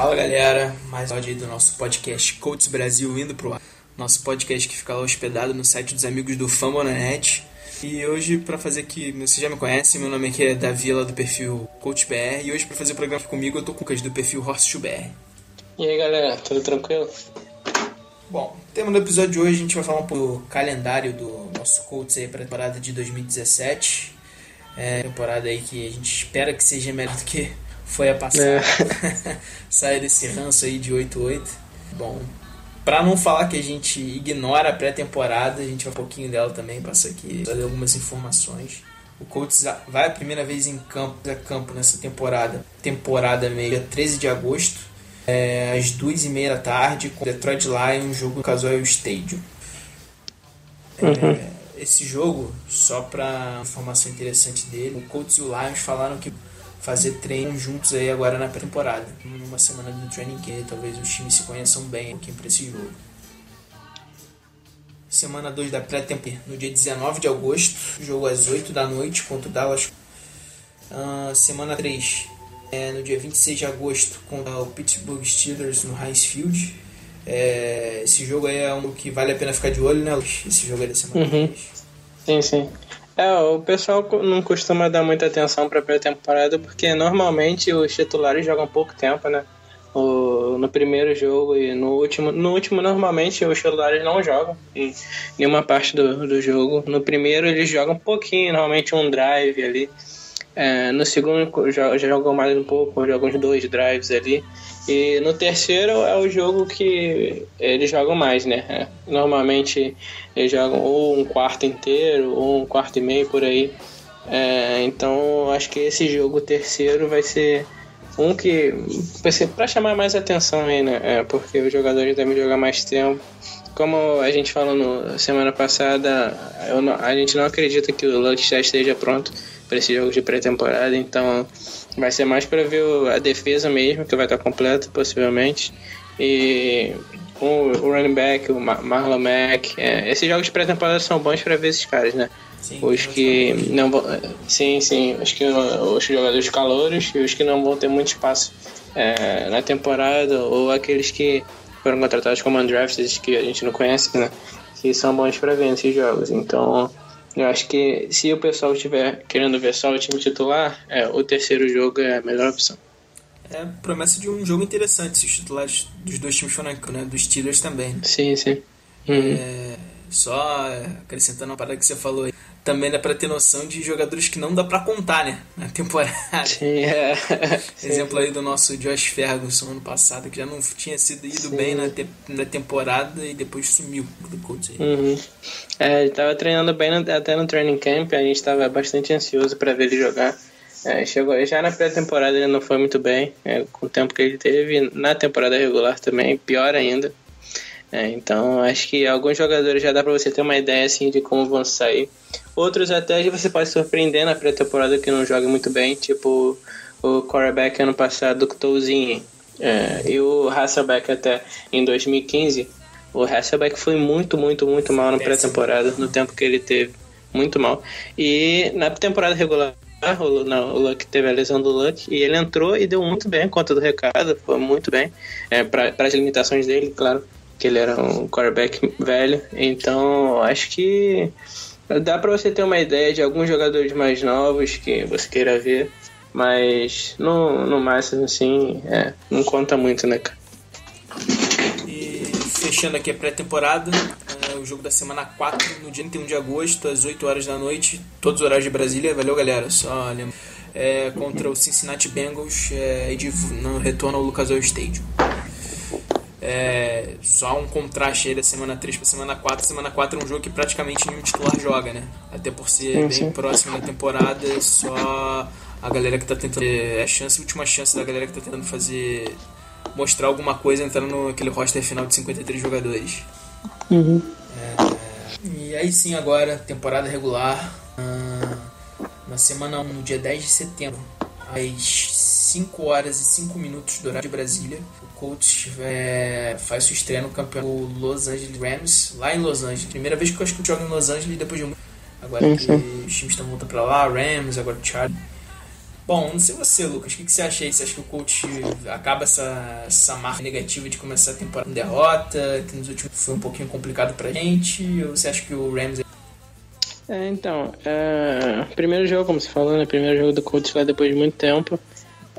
Fala galera, mais um áudio aí do nosso podcast Coaches Brasil indo pro ar. Nosso podcast que fica lá hospedado no site dos amigos do Fambonanet. E hoje, para fazer aqui, você já me conhece, meu nome aqui é Davi, lá do perfil Coach BR. E hoje, para fazer o programa aqui comigo, eu tô com o Lucas do perfil Horse BR. E aí galera, tudo tranquilo? Bom, tema do episódio de hoje, a gente vai falar um pouco do calendário do nosso Colts aí para a temporada de 2017. É, temporada aí que a gente espera que seja melhor do que foi a passada. Sair desse ranço aí de 8-8. Bom, para não falar que a gente ignora a pré-temporada, a gente vai um pouquinho dela também, passa aqui, algumas informações. O Colts vai a primeira vez em campo, a campo nessa temporada, temporada meia, 13 de agosto, é, às duas e meia da tarde, com o Detroit Lions, jogo no Casual Stadium. É, esse jogo, só para informação interessante dele, o Colts e o Lions falaram que fazer treino juntos aí agora na pré-temporada, numa semana do training camp, talvez os times se conheçam bem um pouquinho para esse jogo. Semana 2 da pré-temporada, no dia 19 de agosto, jogo às 8 da noite contra o Dallas. Ah, semana 3, é, no dia 26 de agosto, contra o Pittsburgh Steelers no Heinz Field. É, esse jogo aí é um que vale a pena ficar de olho, né? Esse jogo aí da semana Uhum. 3. Sim, sim. É, o pessoal não costuma dar muita atenção pra pré-temporada porque normalmente os titulares jogam pouco tempo, né? O, no primeiro jogo e no último. No último, normalmente, os titulares não jogam em nenhuma parte do, do jogo. No primeiro, eles jogam um pouquinho, normalmente um drive ali. É, no segundo, já jogam mais um pouco, jogam uns dois drives ali. E no terceiro é o jogo que eles jogam mais, né? É, Normalmente eles jogam ou um quarto inteiro, ou um quarto e meio por aí. É, então acho que esse jogo terceiro vai ser um que para chamar mais atenção aí, né? É, porque os jogadores devem jogar mais tempo. Como a gente falou no semana passada, não- a gente não acredita que o Luck já esteja pronto para esse jogo de pré-temporada, então vai ser mais para ver a defesa mesmo, que vai estar completa possivelmente. E o, o running back, o Ma- Marlon Mack, é, esses jogos de pré-temporada são bons para ver esses caras, né? Sim, Os que não vão. Sim, sim. Os, que, os jogadores calouros e os que não vão ter muito espaço é, na temporada, ou aqueles que foram contratados como undrafted, que a gente não conhece, né? Que são bons para ver nesses jogos. Então, eu acho que se o pessoal estiver querendo ver só o time titular, é, o terceiro jogo é a melhor opção. É promessa de um jogo interessante se os titulares dos dois times forem, né? Dos Steelers também. né? Sim, sim. Uhum. É, só acrescentando uma parada que você falou aí, também dá pra ter noção de jogadores que não dá pra contar, né? Na temporada. Sim, é. Exemplo aí do nosso Josh Ferguson ano passado, que já não tinha sido ido Sim. bem na, te- na temporada e depois sumiu do aí. Uhum. É, ele tava treinando bem no- até no training camp, a gente tava bastante ansioso para ver ele jogar. É, chegou já na pré-temporada ele não foi muito bem, é, com o tempo que ele teve, na temporada regular também, pior ainda. É, então acho que alguns jogadores já dá para você ter uma ideia assim de como vão sair. Outros até você pode surpreender na pré-temporada que não joga muito bem, tipo o quarterback ano passado, o Touzinho, é, e o Hasselbeck até em 2015. O Hasselbeck foi muito, muito, muito mal na pré-temporada, no tempo que ele teve. Muito mal. E na temporada regular, o, não, o Luck teve a lesão do Luck e ele entrou e deu muito bem conta do recado, foi muito bem. É, para as limitações dele, claro, que ele era um quarterback velho. Então, acho que dá para você ter uma ideia de alguns jogadores mais novos que você queira ver. Mas no, no máximo, assim, é, não conta muito, né, cara? E fechando aqui a pré-temporada, é, o jogo da semana 4, no dia 31 de agosto, às 8 horas da noite, todos os horários de Brasília, valeu galera, só lembra. É, contra o Cincinnati Bengals é, e de, no retorno ao Lucas Oil Stadium. É, só um contraste aí da semana 3 para semana 4. Semana 4 é um jogo que praticamente nenhum titular joga, né? Até por ser Sim, bem sim. próximo da temporada, é só a galera que tá tentando. É a chance, a última chance da galera que tá tentando fazer. mostrar alguma coisa entrando naquele roster final de 53 jogadores. Uhum. E aí sim, agora, temporada regular. ah, na semana 1, no dia 10 de setembro, às 5 horas e 5 minutos do horário de Brasília, o Colts é, faz sua estreia no campeonato Los Angeles Rams, lá em Los Angeles. Primeira vez que eu acho que eu jogo em Los Angeles depois de muito. Agora Sim, que sim. os times estão voltando pra lá, Rams, agora o Charlie. Bom, não sei você, Lucas, o que, que você acha aí? Você acha que o coach acaba essa, essa marca negativa de começar a temporada com derrota, que nos últimos foi um pouquinho complicado pra gente? Ou você acha que o Rams É, então, é, primeiro jogo, como você falou, né? Primeiro jogo do Colts lá depois de muito tempo.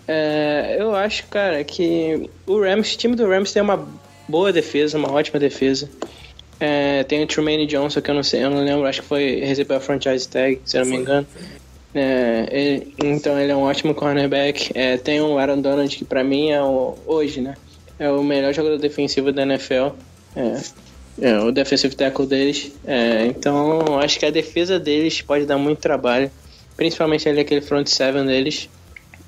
É, eu acho, cara, que o Rams, o time do Rams tem uma boa defesa, uma ótima defesa. É, tem o Trumaine Johnson, que eu não sei, eu não lembro, acho que foi recebeu a franchise tag, se eu não me engano. É, ele- então ele é um ótimo cornerback. É, tem o Aaron Donald, que pra mim é o, hoje, né? É o melhor jogador defensivo da NFL. É, é o defensive tackle deles. É, então acho que a defesa deles pode dar muito trabalho. Principalmente ali aquele front seven deles.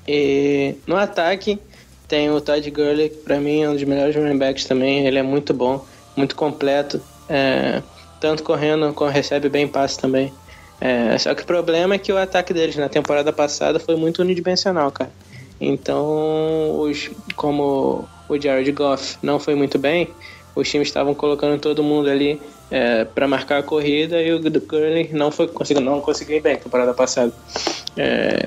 E no ataque tem o Todd Gurley, que pra mim é um dos melhores running backs também. Ele é muito bom, muito completo. É, tanto correndo, como recebe bem passe também. É, só que o problema é que o ataque deles na temporada passada foi muito unidimensional, cara. Então, os, como o Jared Goff não foi muito bem, os times estavam colocando todo mundo ali é, para marcar a corrida e o Gurley não foi conseguiu não conseguiu bem temporada passada. É,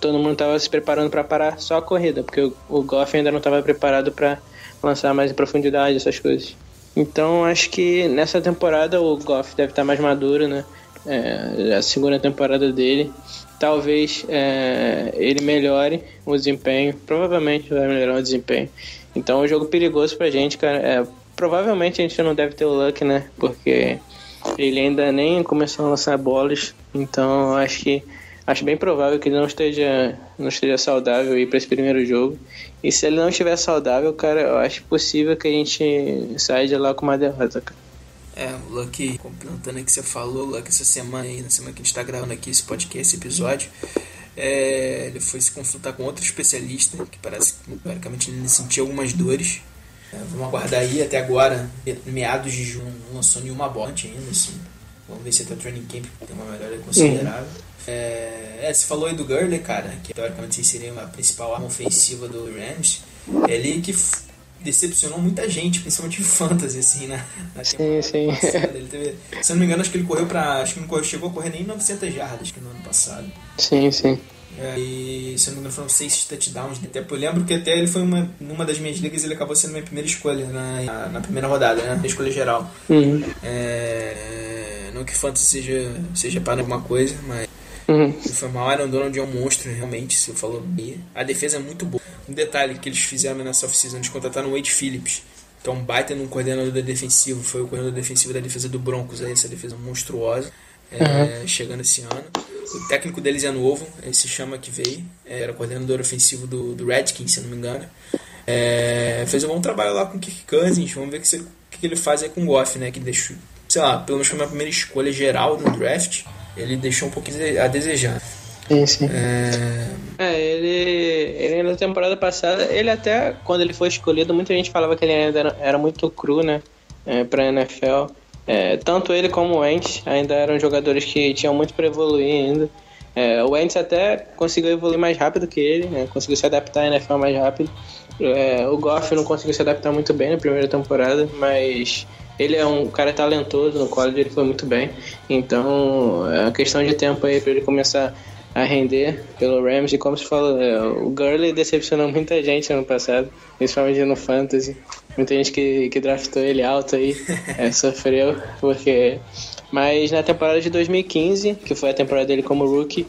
todo mundo estava se preparando para parar só a corrida, porque o, o Goff ainda não estava preparado para lançar mais em profundidade essas coisas. Então acho que nessa temporada o Goff deve estar mais maduro, né? É, a segunda temporada dele. Talvez é, ele melhore o desempenho. Provavelmente vai melhorar o desempenho. Então é um jogo perigoso pra gente, cara. Provavelmente a gente não deve ter o luck, né? Porque ele ainda nem começou a lançar bolas. Então acho que acho bem provável que ele não esteja não esteja saudável para esse primeiro jogo. E se ele não estiver saudável, cara, eu acho possível que a gente saia de lá com uma derrota, cara. É, o Lucky, complementando aí que você falou, Lucky, essa semana aí, na semana que a gente tá gravando aqui esse podcast, esse episódio, é, ele foi se consultar com outro especialista, que parece que praticamente ele sentiu algumas dores. É, vamos aguardar aí, até agora, meados de junho, não lançou nenhuma bote ainda, assim. Vamos ver se até o training camp tem uma melhora considerável. É, é, você falou aí do Gurley, cara, que teoricamente seria a principal arma ofensiva do Rams. Ele que decepcionou muita gente, principalmente em fantasy, assim, na, na Sim, sim. teve, se eu não me engano, acho que ele correu pra. Acho que não correu, chegou a correr nem 900 jardas que no ano passado. Sim, sim. É, e se eu não me engano, foram seis touchdowns. Até, eu lembro que até ele foi uma, numa das minhas ligas, ele acabou sendo minha primeira escolha na, na, primeira rodada, né? Na escolha geral. Uhum. É, não que fantasy seja, seja para alguma coisa, mas Uhum. foi mal. Aaron Donald é um monstro, realmente, se eu falou bem. A defesa é muito boa. Um detalhe que eles fizeram nessa off-season, eles contrataram o Wade Phillips, que é um baita num coordenador defensivo. Foi o coordenador defensivo da defesa do Broncos, aí, essa defesa monstruosa, é, chegando esse ano. O técnico deles é novo, ele se chama que veio, era coordenador ofensivo do, do Redskins, se não me engano. É, fez um bom trabalho lá com o Kirk Cousins, vamos ver o que, que ele faz aí com o Goff, né? Que deixou, sei lá, pelo menos foi a minha primeira escolha geral no draft. Ele deixou um pouquinho a desejar. Sim, sim. É, É, ele, ele na temporada passada, ele até, quando ele foi escolhido, muita gente falava que ele ainda era, era muito cru, né? É, pra NFL. É, tanto ele como o Wentz ainda eram jogadores que tinham muito para evoluir ainda. É, o Wentz até conseguiu evoluir mais rápido que ele, né? conseguiu se adaptar à NFL mais rápido. É, o Goff não conseguiu se adaptar muito bem na primeira temporada, mas ele é um cara talentoso, no college ele foi muito bem. Então é questão de tempo aí para ele começar a render pelo Rams. E como se falou, é, o Gurley decepcionou muita gente ano passado, principalmente no Fantasy. Muita gente que, que draftou ele alto aí é, sofreu, porque. Mas na temporada de 2015, que foi a temporada dele como rookie,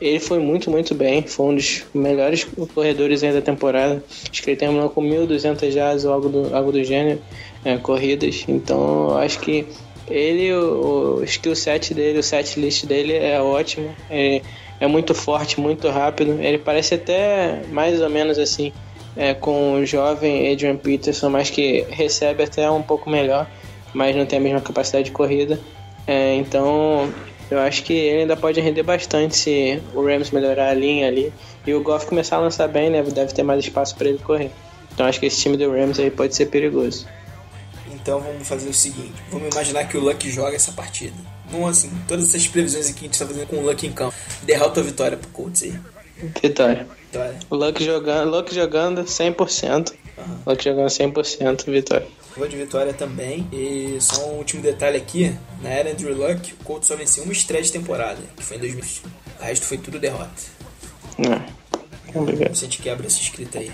ele foi muito, muito bem. Foi um dos melhores corredores aí da temporada. Acho que ele terminou com 1.200 jardas ou algo do, algo do gênero, é, corridas. Então, acho que ele, o, o skill set dele, o set list dele é ótimo. É, é muito forte, muito rápido. Ele parece até mais ou menos assim é, com o jovem Adrian Peterson, mas que recebe até um pouco melhor, mas não tem a mesma capacidade de corrida. É, então eu acho que ele ainda pode render bastante se o Rams melhorar a linha ali e o Goff começar a lançar bem, né? Deve ter mais espaço para ele correr. Então acho que esse time do Rams aí pode ser perigoso. Então vamos fazer o seguinte: vamos imaginar que o Luck joga essa partida. Vamos assim, todas essas previsões aqui que a gente está fazendo com o Luck em campo. Derrota ou vitória pro Colts aí? Vitória. Vitória. O Luck jogando, Luck jogando 100%. Aham. Luck jogando 100%, vitória. Vou de vitória também. E só um último detalhe aqui: na era Andrew Luck, o Colts só venceu uma estreia de temporada, que foi em 2000. O resto foi tudo derrota. É. Obrigado. Se a gente quebra essa escrita aí.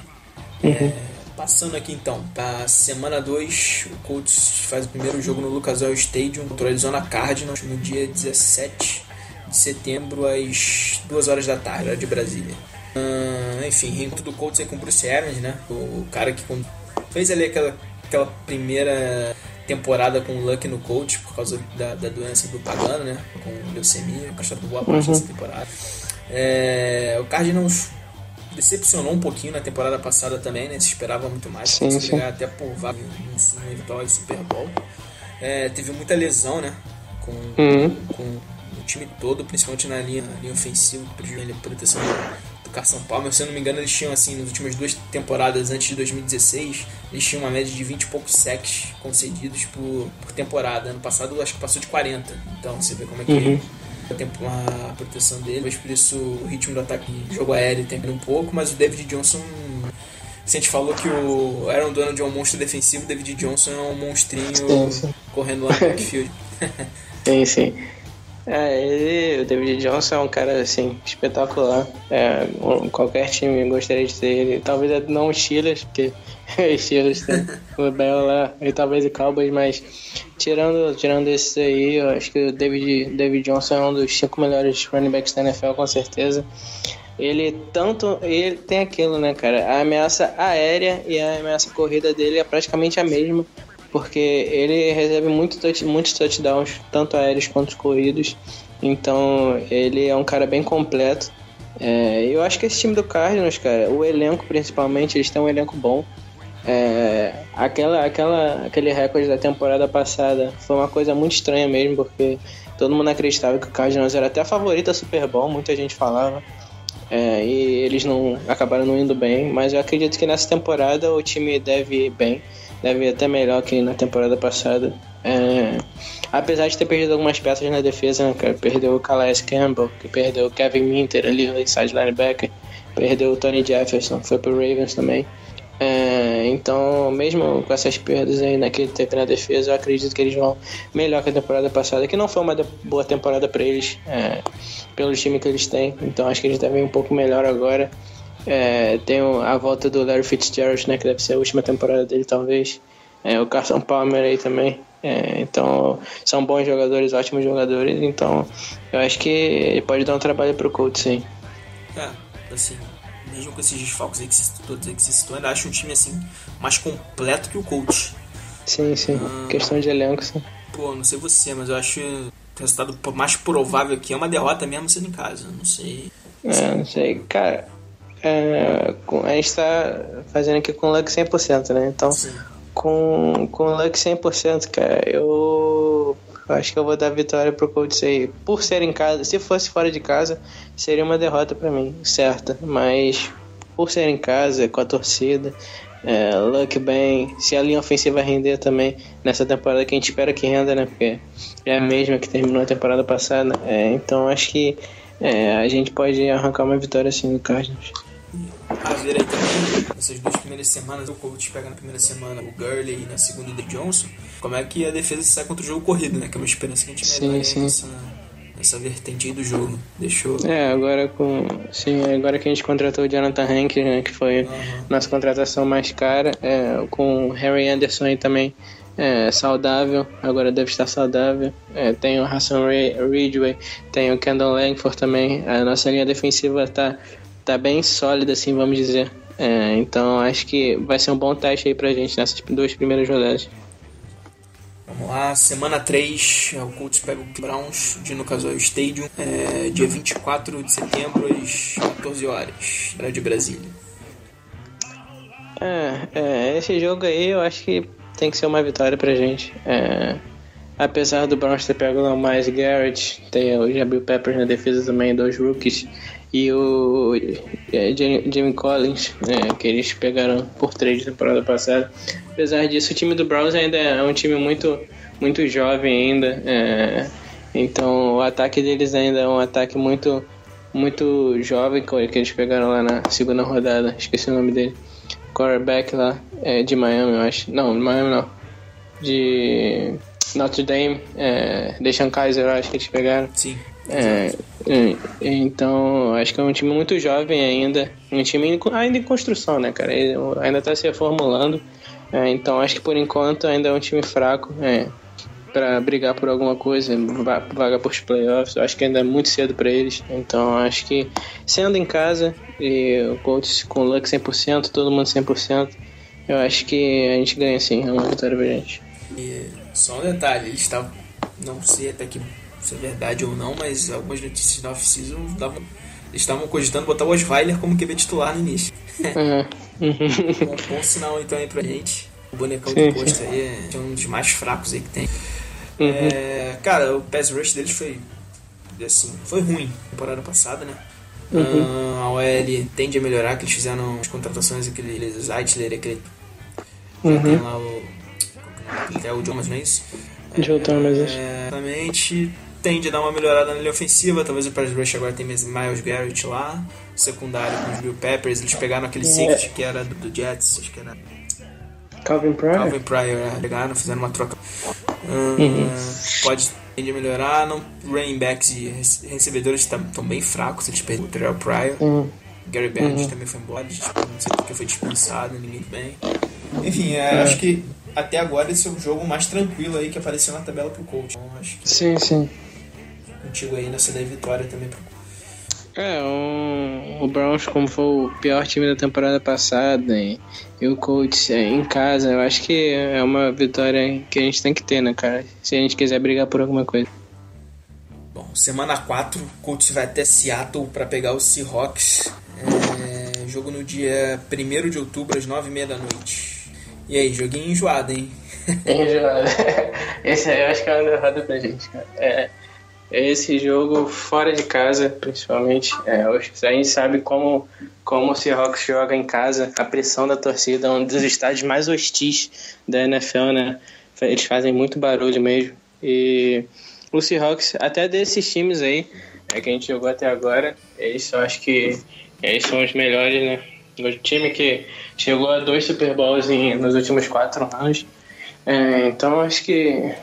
É, passando aqui então, para semana 2, o Colts faz o primeiro jogo no Lucas Oil Stadium contra o Arizona Cardinals no dia 17 de setembro, às 2 horas da tarde, hora de Brasília. Enfim, reencontro do Colts aí com o Bruce Arians, né? O cara que fez ali aquela, aquela primeira temporada com o Luck no Colts por causa da, da doença do Pagano, né? Com leucemia, cachorro boa parte dessa temporada. É, o Cardinals decepcionou um pouquinho na temporada passada também, né? Se esperava muito mais. Sim, sim. brigar até por vaga no eventual Super Bowl. É, teve muita lesão, né? Com, Uhum. com o time todo, principalmente na linha, na linha ofensiva, prejudicando a proteção do, do Carson Palmer. Se eu não me engano, eles tinham, assim, nas últimas duas temporadas antes de 2016, eles tinham uma média de 20 e poucos sacks concedidos por, por temporada. Ano passado, acho que passou de 40. Então, você vê como é que a tempo- a proteção dele, mas por isso o ritmo do ataque de jogo aéreo tem um pouco, mas o David Johnson. Se a gente falou que o Aaron Donald é um monstro defensivo, David Johnson é um monstrinho Sim, sim. correndo lá no backfield. Sim, sim. É, ele, o David Johnson é um cara assim, espetacular. É, um- qualquer time gostaria de ter ele. Talvez não os Steelers, porque os Steelers tem o Bell lá, e talvez o Cowboys, mas tirando, tirando esses aí, eu acho que o David, David Johnson é um dos cinco melhores running backs da NFL, com certeza. Ele tanto. Ele tem aquilo, né, cara? A ameaça aérea e a ameaça corrida dele é praticamente a mesma. Porque ele recebe muito touch, muitos touchdowns, tanto aéreos quanto corridos. Então ele é um cara bem completo. É, eu acho que esse time do Cardinals, cara, o elenco principalmente, eles têm um elenco bom. É, aquela, aquela, aquele recorde da temporada passada foi uma coisa muito estranha mesmo, porque todo mundo acreditava que o Cardinals era até a favorita Super Bowl, muita gente falava. É, e eles não acabaram não indo bem, mas eu acredito que nessa temporada o time deve ir bem, deve ir até melhor que na temporada passada. É, apesar de ter perdido algumas peças na defesa, né, cara? Perdeu o Calais Campbell, que perdeu o Kevin Minter ali, o inside linebacker, perdeu o Tony Jefferson, foi pro Ravens também. É, então, mesmo com essas perdas aí né, que ele teve na defesa, eu acredito que eles vão melhor que a temporada passada, que não foi uma boa temporada para eles, é, pelo time que eles têm. Então, acho que eles devem ir um pouco melhor agora. É, tem a volta do Larry Fitzgerald, né, que deve ser a última temporada dele, talvez. É, o Carson Palmer aí também. É, então, são bons jogadores, ótimos jogadores. Então, eu acho que ele pode dar um trabalho pro Colts, sim. É, assim, mesmo com esses desfalques aí que você dizer que você citou, ainda acho um time assim mais completo que o coach. Sim, sim. Questão de elenco, sim. Pô, não sei você, mas eu acho o resultado mais provável aqui é uma derrota mesmo sendo em casa. Não sei. É, não sei. Cara, é, a gente tá fazendo aqui com luck 100%, né? Então, Sim. com, com luck 100%, cara, eu acho que eu vou dar vitória pro Colts aí. Por ser em casa, se fosse fora de casa, seria uma derrota pra mim, certa. Mas por ser em casa, com a torcida, é, luck bem, se a linha ofensiva render também nessa temporada que a gente espera que renda, né? Porque é a mesma que terminou a temporada passada. É, então acho que é, a gente pode arrancar uma vitória assim no Cardinals. A ver aí também, nessas duas primeiras semanas, o coach pega na primeira semana o Gurley e na segunda o The Johnson. Como é que a defesa sai contra o jogo corrido, né? Que é uma esperança que a gente Sim, sim. nessa, nessa vertente aí do jogo. Deixou. É, agora com. Sim, agora que a gente contratou o Jonathan Hankins, né? Que foi nossa contratação mais cara. É, com o Harry Anderson aí também é, saudável, agora deve estar saudável. É, tem o Hassan Ridgway, tem o Kendall Langford também. A nossa linha defensiva tá, tá bem sólida, assim, vamos dizer. É, então acho que vai ser um bom teste aí pra gente nessas duas primeiras rodadas. Vamos lá, semana 3, o Colts pega o Browns de no caso o Stadium, é, dia 24 de setembro, às 14 horas, era de Brasília. É, é, esse jogo aí eu acho que tem que ser uma vitória pra gente. É, apesar do Browns ter pego o Miles Garrett, tem o Jabril Peppers na defesa também, dois rookies, e o é, Jimmy Collins, é, que eles pegaram por três na temporada passada. Apesar disso, o time do Browns ainda é um time muito, muito jovem ainda. É, então o ataque deles ainda é um ataque muito, muito jovem que eles pegaram lá na segunda rodada. Esqueci o nome dele. Quarterback lá, é, de Miami, eu acho. Não, de Miami não. De Notre Dame, é, Deshaun Kaiser, eu acho que eles pegaram. Sim. É, então, acho que é um time muito jovem ainda, um time ainda em construção, né, cara? Ele ainda está se reformulando, é, então acho que por enquanto ainda é um time fraco é, para brigar por alguma coisa, vaga por playoffs. Acho que ainda é muito cedo para eles, então acho que sendo em casa e o Colts com o Luck 100%, todo mundo 100%, eu acho que a gente ganha sim, é uma vitória pra gente. E só um detalhe, eles estavam, não sei até que se é verdade ou não, mas algumas notícias da off-season estavam cogitando botar o Osweiler como QB titular no início. Uhum. bom, bom sinal então aí pra gente. O bonecão do posto aí é um dos mais fracos aí que tem. Uhum. É, cara, o pass rush deles foi assim, foi ruim na temporada passada, né? Uhum. Ah, a OL tende a melhorar, que eles fizeram as contratações, aquele Zeitler, aquele. Uhum. Tem lá o. Que é o Thomas, não é isso? Joe Thomas. É, Exatamente. Tende a dar uma melhorada na linha ofensiva. Talvez o pass rush agora tem Miles Garrett lá. Secundário com os Bill Peppers. Eles pegaram aquele safety que era do, do Jets, acho que era Calvin Pryor? Calvin Pryor. é, Pegaram, fizeram uma troca. Uhum. Pode tende a melhorar. Não, running backs e rece- recebedores estão bem fracos. Eles perderam o Terrell Pryor. Uhum. Gary Barnett também foi embora, tipo, não sei porque foi dispensado, ninguém bem. Enfim, é, acho que até agora esse é o jogo mais tranquilo aí que apareceu na tabela pro coach. Então acho que Sim, sim. Contigo aí nessa daí vitória também pro É, o, o Browns, como foi o pior time da temporada passada, e, e o Colts é, em casa, eu acho que é uma vitória que a gente tem que ter, né, cara? Se a gente quiser brigar por alguma coisa. Bom, semana 4, o Colts vai até Seattle para pegar o Seahawks. É, jogo no dia 1 de outubro, às 9h30 da noite. E aí, joguinho enjoado, hein? Enjoado. Esse aí eu acho que é uma derrota pra gente, cara. É, esse jogo fora de casa, principalmente. É, a gente sabe como, como o Seahawks joga em casa, a pressão da torcida, é um dos estádios mais hostis da NFL, né? Eles fazem muito barulho mesmo. E o Seahawks, até desses times aí, é, que a gente jogou até agora, eles eu acho que eles são os melhores, né? O time que chegou a dois Super Bowls em, nos últimos quatro anos. É, então acho que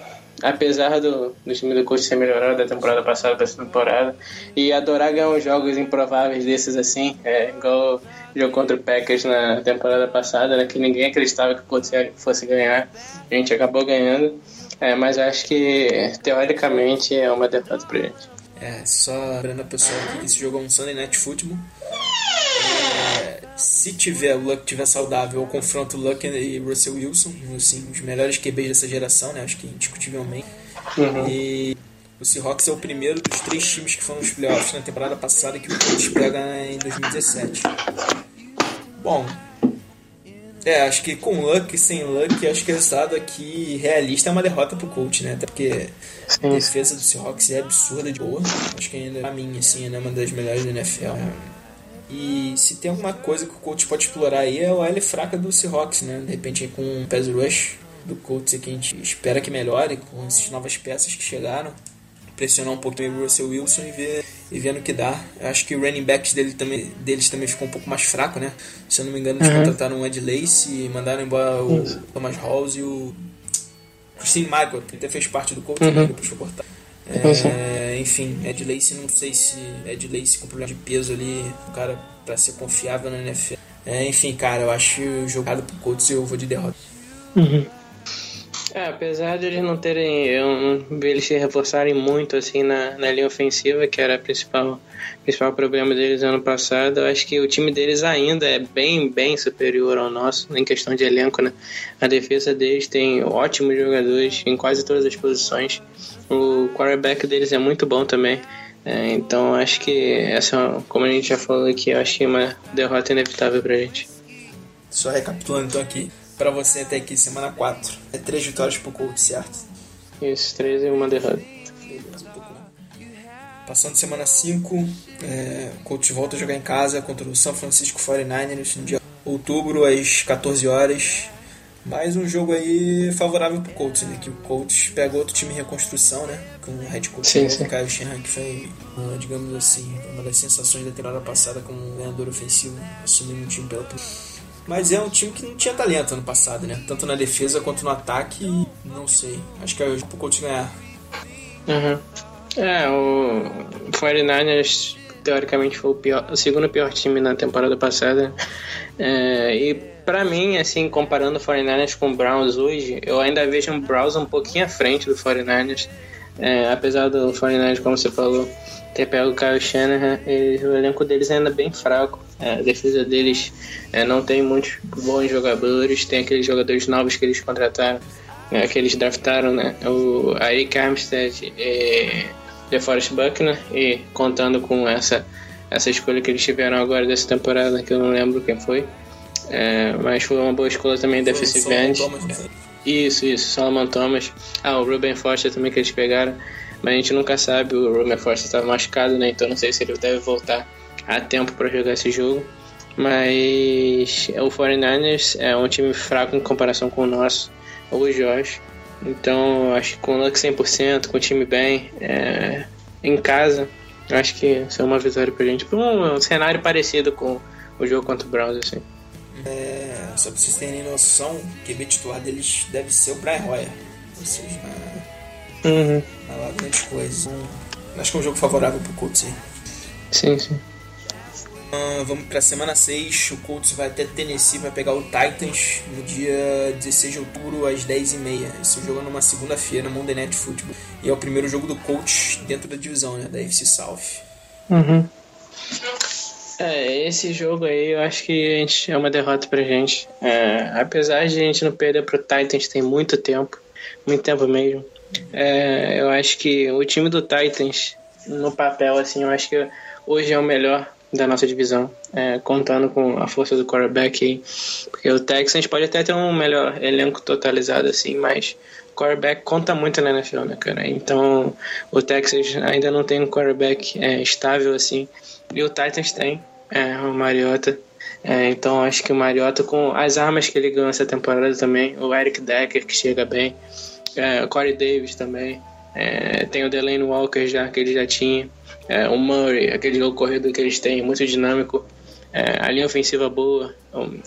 apesar do, do time do coach ser melhorado da temporada passada para essa temporada e adorar ganhar uns jogos improváveis desses assim, é, igual o jogo contra o Packers na temporada passada, né, que ninguém acreditava que o Colts fosse ganhar, a gente acabou ganhando, é, mas acho que teoricamente é uma derrota pra gente. É, só lembrando a pessoa que esse jogo é um Sunday Night Football. Se tiver o Luck tiver saudável, eu confronto o Luck e Russell Wilson, assim, os melhores QBs dessa geração, né? Acho que indiscutivelmente. E o Seahawks é o primeiro dos três times que foram nos playoffs na temporada passada que o Colts pega em 2017. Bom, é, acho que com Luck e sem Luck, acho que o resultado aqui realista é uma derrota pro Colts, né? Até porque a defesa do Seahawks é absurda de boa. Acho que ainda, pra mim, assim, é uma das melhores da NFL. E se tem alguma coisa que o Colts pode explorar aí é a L fraca do Seahawks, né? De repente aí com um pass rush do Colts que a gente espera que melhore com essas novas peças que chegaram. Pressionar um pouquinho o Russell Wilson e ver, e ver no que dá. Eu acho que o running backs dele também, deles também ficou um pouco mais fraco, né? Se eu não me engano, eles Uhum. contrataram o Ed Lace e mandaram embora o Thomas Halls e o Christine Michael, que até fez parte do Colts, Uhum. né? Depois foi cortado. Sim. É, enfim, Ed Lace, não sei se Ed Lace com problema de peso ali, um cara pra ser confiável na NFL. É, enfim, cara, eu acho jogado pro Colts eu vou de derrota. É, apesar de eles não terem. Eu não vi eles se reforçarem muito assim na, na linha ofensiva, que era o principal, principal problema deles ano passado, eu acho que o time deles ainda é bem, bem superior ao nosso, em questão de elenco, né? A defesa deles tem ótimos jogadores em quase todas as posições. O quarterback deles é muito bom também. É, então acho que essa, como a gente já falou aqui, eu acho que é uma derrota inevitável pra gente. Só recapitulando então aqui, pra você até aqui, semana 4. É três vitórias pro Colts, certo? Isso, três e uma derrota. Beleza, um pouco não. Passando semana 5, é, o Colts volta a jogar em casa contra o São Francisco 49ers no dia de outubro, às 14 horas. Mais um jogo aí favorável pro Colts, né? Que o Colts pega outro time em reconstrução, né? Com o head coach Sim, sim. Kyle Shanahan, que foi, ah, digamos assim, uma das sensações da temporada passada como um ganhador ofensivo, assumindo um time pela primeira mas é um time que não tinha talento ano passado, né? Tanto na defesa quanto no ataque. e Não sei. Acho que é o Colts ganhar. Uhum. É, o 49ers teoricamente foi o, pior, o segundo pior time na temporada passada. É, e pra mim, assim, comparando o 49ers com o Browns hoje, eu ainda vejo o Browns um pouquinho à frente do 49ers. É, apesar do 49ers, como você falou, ter pego o Kyle Shanahan, o elenco deles ainda é bem fraco. É, a defesa deles é, não tem muitos bons jogadores, tem aqueles jogadores novos que eles contrataram, é, que eles draftaram, né? O Eric Armstead e DeForest Buckner, e contando com essa, essa escolha que eles tiveram agora dessa temporada, que eu não lembro quem foi. É, mas foi uma boa escolha também defensive Solomon end. Foi? Isso, isso, Solomon Thomas. Ah, o Ruben Foster também que eles pegaram. Mas a gente nunca sabe, o Ruben Foster estava machucado, né? Então não sei se ele deve voltar a tempo para jogar esse jogo. Mas o 49ers é um time fraco em comparação com o nosso, hoje eu acho. Então acho que com o Luck 100%, com o time bem, é, em casa, acho que isso é uma vitória pra gente. Um, um cenário parecido com o jogo contra o Browns, assim. É, só pra vocês terem noção, o QB titular deles deve ser o Brian Hoyer. Ou seja, Uhum. não é lá grande coisa. Acho que é um jogo favorável pro Colts aí. Sim, sim. Ah, vamos pra semana 6. O Colts vai até Tennessee, vai pegar o Titans no dia 16 de outubro às 10h30. Esse jogo é numa segunda-feira, Monday Night Football. E é o primeiro jogo do Colts dentro da divisão, né? Da FC South. Uhum. É, esse jogo aí eu acho que a gente, é uma derrota pra gente. É, apesar de a gente não perder pro Titans tem muito tempo, muito tempo mesmo. É, eu acho que o time do Titans, no papel, assim, eu acho que hoje é o melhor da nossa divisão, é, contando com a força do quarterback aí. Porque o Texans pode até ter um melhor elenco totalizado, assim, mas quarterback conta muito na NFL, né, cara? Então o Texas ainda não tem um quarterback é, estável, assim, e o Titans tem, é, o Mariota. É, então acho que o Mariota, com as armas que ele ganhou essa temporada também, o Eric Decker, que chega bem, é, o Corey Davis também, é, tem o Delane Walker já, que ele já tinha, é, o Murray, aquele jogo corredor que eles têm, muito dinâmico, é, a linha ofensiva boa,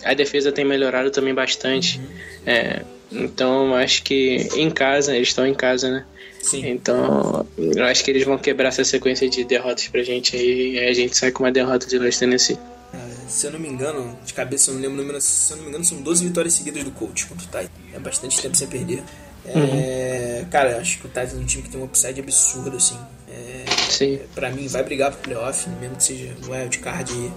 a defesa tem melhorado também bastante. É, então acho que em casa, eles estão em casa, né? Sim. Então eu acho que eles vão quebrar essa sequência de derrotas pra gente aí, e aí a gente sai com uma derrota de West Tennessee. Ah, se eu não me engano, de cabeça eu não lembro o número, se eu não me engano, são 12 vitórias seguidas do Colts contra o Titans. É bastante tempo sem perder. É, Cara, acho que o Titans é um time que tem um upside absurdo, assim. É, Sim. pra mim, vai brigar pro playoff, mesmo que seja um wild card aí.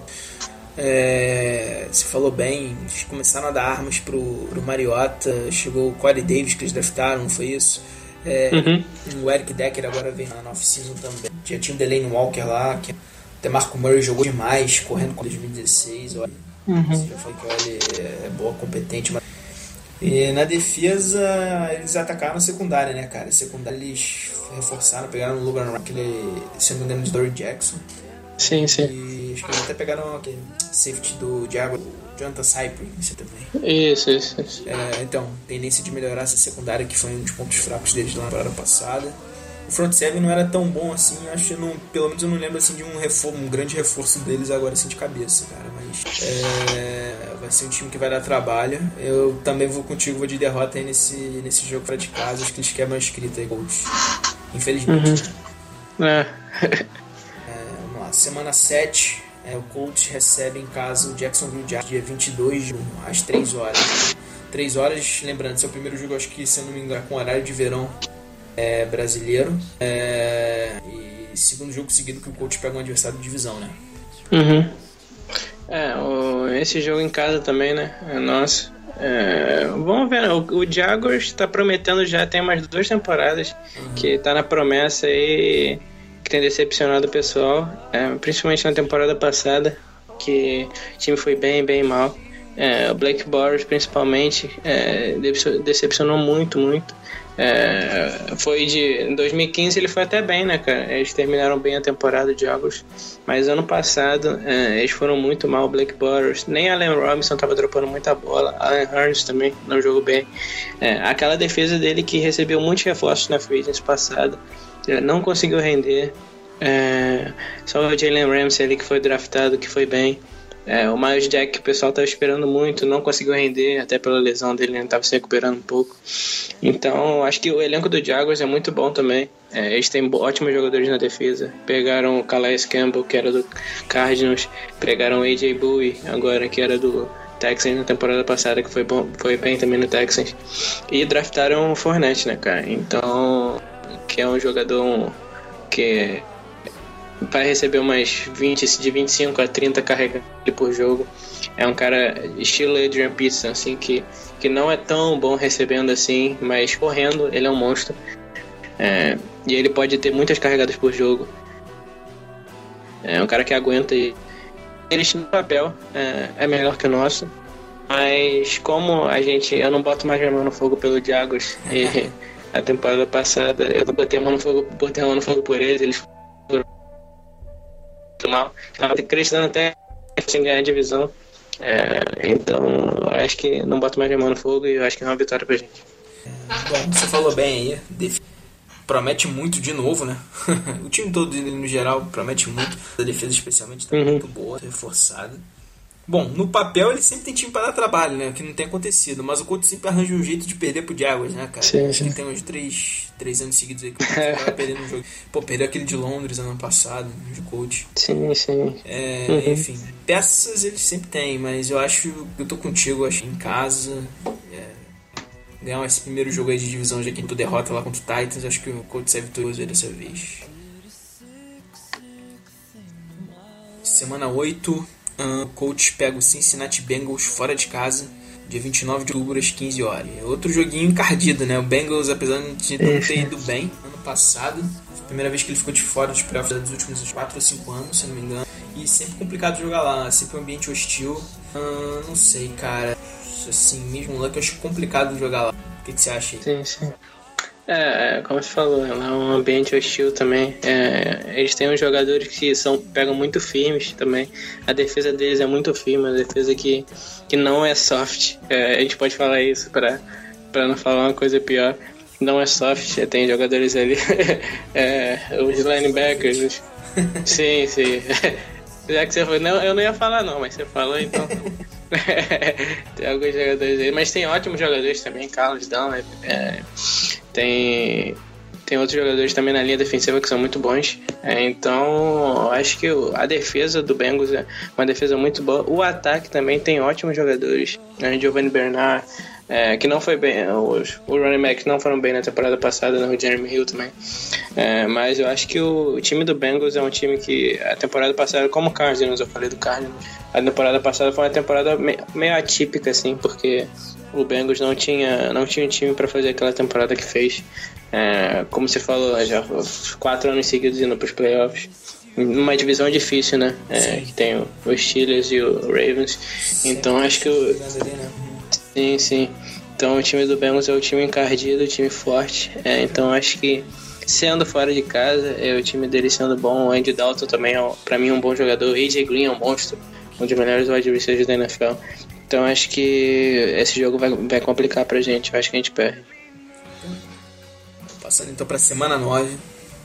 É, você falou bem, eles começaram a dar armas pro, pro Mariota, chegou o Corey Davis que eles draftaram, foi isso? É, O Eric Decker agora vem na off-season também. Já tinha o Delaney Walker lá, que até Marco Murray jogou demais, correndo com 2016. Olha, Você já falou que olha, é boa, competente, mas e na defesa, eles atacaram a secundária, né, cara? A secundária eles reforçaram, pegaram o Logan Rock, ele, se eu não me engano, de Dory Jackson. Sim, sim. E acho que eles até pegaram aquele safety do Diago, Jonathan Cypher, esse também. Isso, isso, isso. É, então, tendência de melhorar essa secundária, que foi um dos pontos fracos deles lá na temporada passada. O front seven não era tão bom assim, acho que não, pelo menos eu não lembro assim de um reforço, um grande reforço deles agora assim de cabeça, cara. Mas é, vai ser um time que vai dar trabalho. Eu também vou contigo, vou de derrota aí nesse, nesse jogo fora de casa. Acho que eles quebram a escrita aí, Gold. Infelizmente. É. É, vamos lá, semana 7, é, o Colts recebe em casa o Jacksonville Jaguars dia 22 de junho, às 3 horas. 3 horas, lembrando, é o primeiro jogo, acho que se eu não me engano, com horário de verão é, brasileiro. É, e segundo jogo seguido que o Colts pega um adversário de divisão, né? Uhum. É, o- esse jogo em casa também, né? É nosso. É, vamos ver, né? o, o Jaguars tá prometendo já tem umas duas temporadas que tá na promessa aí que tem decepcionado o pessoal, é, principalmente na temporada passada, que o time foi bem, bem mal. É, o Blake Bortles, principalmente, é, decepcionou muito, muito. É, foi de. Em 2015 ele foi até bem, né, cara? Eles terminaram bem a temporada de jogos. Mas ano passado é, eles foram muito mal. Blake Bortles, nem Allen Robinson tava dropando muita bola. Allen Hurns também não jogou bem. É, aquela defesa dele que recebeu muitos reforços na free agency passada. É, não conseguiu render. É, só o Jalen Ramsey ali que foi draftado, que foi bem. É, o Miles Jack, que o pessoal estava esperando muito, não conseguiu render, até pela lesão dele, ele estava se recuperando um pouco. Então, acho que o elenco do Jaguars é muito bom também. É, eles têm ótimos jogadores na defesa. Pegaram o Calais Campbell, que era do Cardinals, pegaram o AJ Bowie, agora que era do Texans na temporada passada, que foi, bom, foi bem também no Texans. E draftaram o Fournette, né, cara? Então, que é um jogador que vai receber umas 20, de 25 a 30 carregas por jogo. É um cara estilo Adrian Peterson, assim, que, que não é tão bom recebendo assim, mas correndo ele é um monstro. É, e ele pode ter muitas carregadas por jogo. É um cara que aguenta e ele no papel é, é melhor que o nosso. Mas como a gente. Eu não boto mais minha mão no fogo pelo Diagos e a temporada passada eu botei a mão no fogo, botei a mão no fogo por eles, mal. Tava acreditando até sem ganhar a divisão. É, então, acho que não boto mais minha mão no fogo e eu acho que é uma vitória pra gente. Bom, você falou bem aí. Promete muito de novo, né? o time todo no geral promete muito. A defesa especialmente tá uhum. muito boa, reforçada. Bom, no papel ele sempre tem time para dar trabalho, né? Que não tem acontecido. Mas o Couto sempre arranja um jeito de perder pro Jaguars, né, cara? Sim, sim. tem uns três, três anos seguidos aí que o Couto vai perdendo um jogo. Pô, perdeu aquele de Londres ano passado, de coach. Sim, sim. É, Uhum. Enfim, peças eles sempre têm, mas eu acho que eu tô contigo, acho em casa. É, ganhar esse primeiro jogo aí de divisão já que tu derrota lá contra o Titans, acho que o Colts sai vitorioso aí dessa vez. Semana 8, o Colts pega o Cincinnati Bengals fora de casa, dia 29 de outubro às 15 horas. É Outro joguinho encardido, né? O Bengals, apesar de não ter ido bem ano passado, foi a primeira vez que ele ficou de fora dos playoffs dos últimos 4 ou 5 anos, se não me engano. E sempre complicado jogar lá, sempre um ambiente hostil. Ah, não sei, cara. Assim, mesmo lá que eu acho complicado jogar lá. O que, que você acha aí? Sim, sim. É, é, como você falou, é um ambiente hostil também. É, eles têm uns jogadores que são, pegam muito firmes também. A defesa deles é muito firme, a defesa que, que não é soft. É, a gente pode falar isso pra, pra não falar uma coisa pior. Não é soft, é, tem jogadores ali. é, os linebackers. os- sim, sim. Já que você falou, não, eu não ia falar não, mas você falou então. tem alguns jogadores aí, mas tem ótimos jogadores também, Carlos Dunlap, é, tem tem outros jogadores também na linha defensiva que são muito bons. É, então, acho que a defesa do Bengals é uma defesa muito boa. O ataque também tem ótimos jogadores. Né? Giovanni Bernard, é, que não foi bem. Os, os running não foram bem na temporada passada, né? o Jeremy Hill também. É, mas eu acho que o, time do Bengals é um time que a temporada passada, como o Cardinals, eu falei do Cardinals, a temporada passada foi uma temporada me- meio atípica, assim, porque o Bengals não tinha, não tinha um time para fazer aquela temporada que fez. É, como você falou, já quatro anos seguidos indo para os playoffs. Uma divisão difícil, né? É, que tem o, o Steelers e o Ravens. Então acho que o, né? Sim, sim. Então o time do Bengals é o time encardido, o time forte. É, então acho que sendo fora de casa, é o time dele sendo bom. O Andy Dalton também é, pra mim, um bom jogador. O AJ Green é um monstro, um dos melhores wide receivers da NFL. Então acho que esse jogo vai, vai complicar pra gente. Acho que a gente perde. Passando então para semana 9.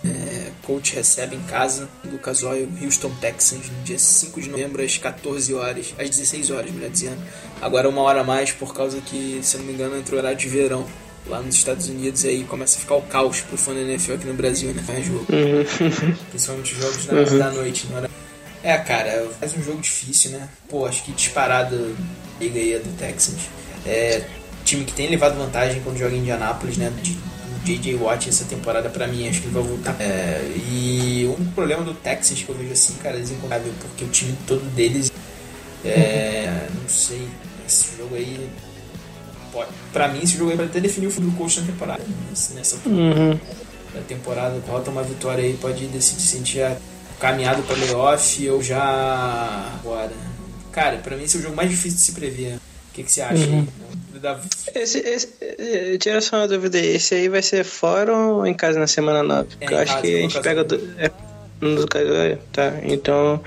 É, coach recebe em casa Lucas Oil, Houston Texans, no dia 5 de novembro, às 14 horas, às 16 horas, melhor dizendo. Agora uma hora a mais, por causa que, se não me engano, entrou horário de verão lá nos Estados Unidos, e aí começa a ficar o caos pro fã da NFL aqui no Brasil, né? Faz jogo. Principalmente os jogos da, da noite, na hora. É, cara, faz um jogo difícil, né? Pô, acho que disparado liga aí do Texans. É, time que tem levado vantagem quando joga em Indianápolis, né? O J.J. Watt essa temporada pra mim, acho que ele vai voltar. É, e o único problema do Texans que eu vejo assim, cara, é desencontrável, porque o time todo deles é. Não sei, esse jogo aí. Pode, pra mim, esse jogo aí pode até definir o futuro do coach na temporada. Nesse- Nessa Uhum. da temporada, falta uma vitória aí, pode decidir sentir a caminhada para playoff ou já agora. Cara, pra mim esse é o jogo mais difícil de se prever. O que, que você acha Uhum. Da- Esse, esse, eh, tira só uma dúvida aí, esse aí vai ser fora ou em casa na semana 9? Porque É, eu acho casa, que a no gente pega. do- é, no caso, tá. Então.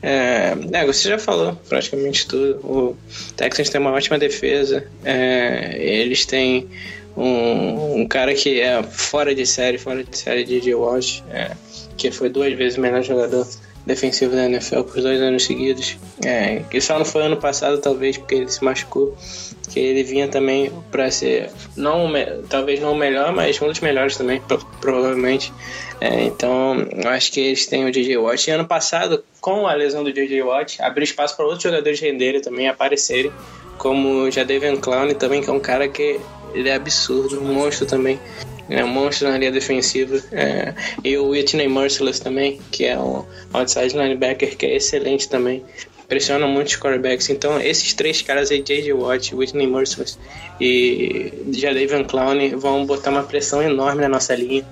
É, é, você já falou praticamente tudo. O Texans tem uma ótima defesa. é, eles têm um, um cara que é fora de série, fora de série de DJ Watt, é, que foi duas vezes o melhor jogador defensivo da NFL por dois anos seguidos. É, que só não foi ano passado, talvez, porque ele se machucou. Que ele vinha também para ser, não, talvez não o melhor, mas um dos melhores também, pro- provavelmente. É, então, eu acho que eles têm o DJ Watt. E ano passado, com a lesão do DJ Watt, abriu espaço para outros jogadores renderem também, aparecerem, como o Jadavion Clown também, que é um cara que ele é absurdo, um monstro também. É um monstro na linha defensiva. É, e o Whitney Merciless também, que é um outside linebacker que é excelente também. Pressiona muito os quarterbacks. Então, esses três caras aí, J.J. Watt, Whitney Merciless e Jadavion Clown, vão botar uma pressão enorme na nossa linha.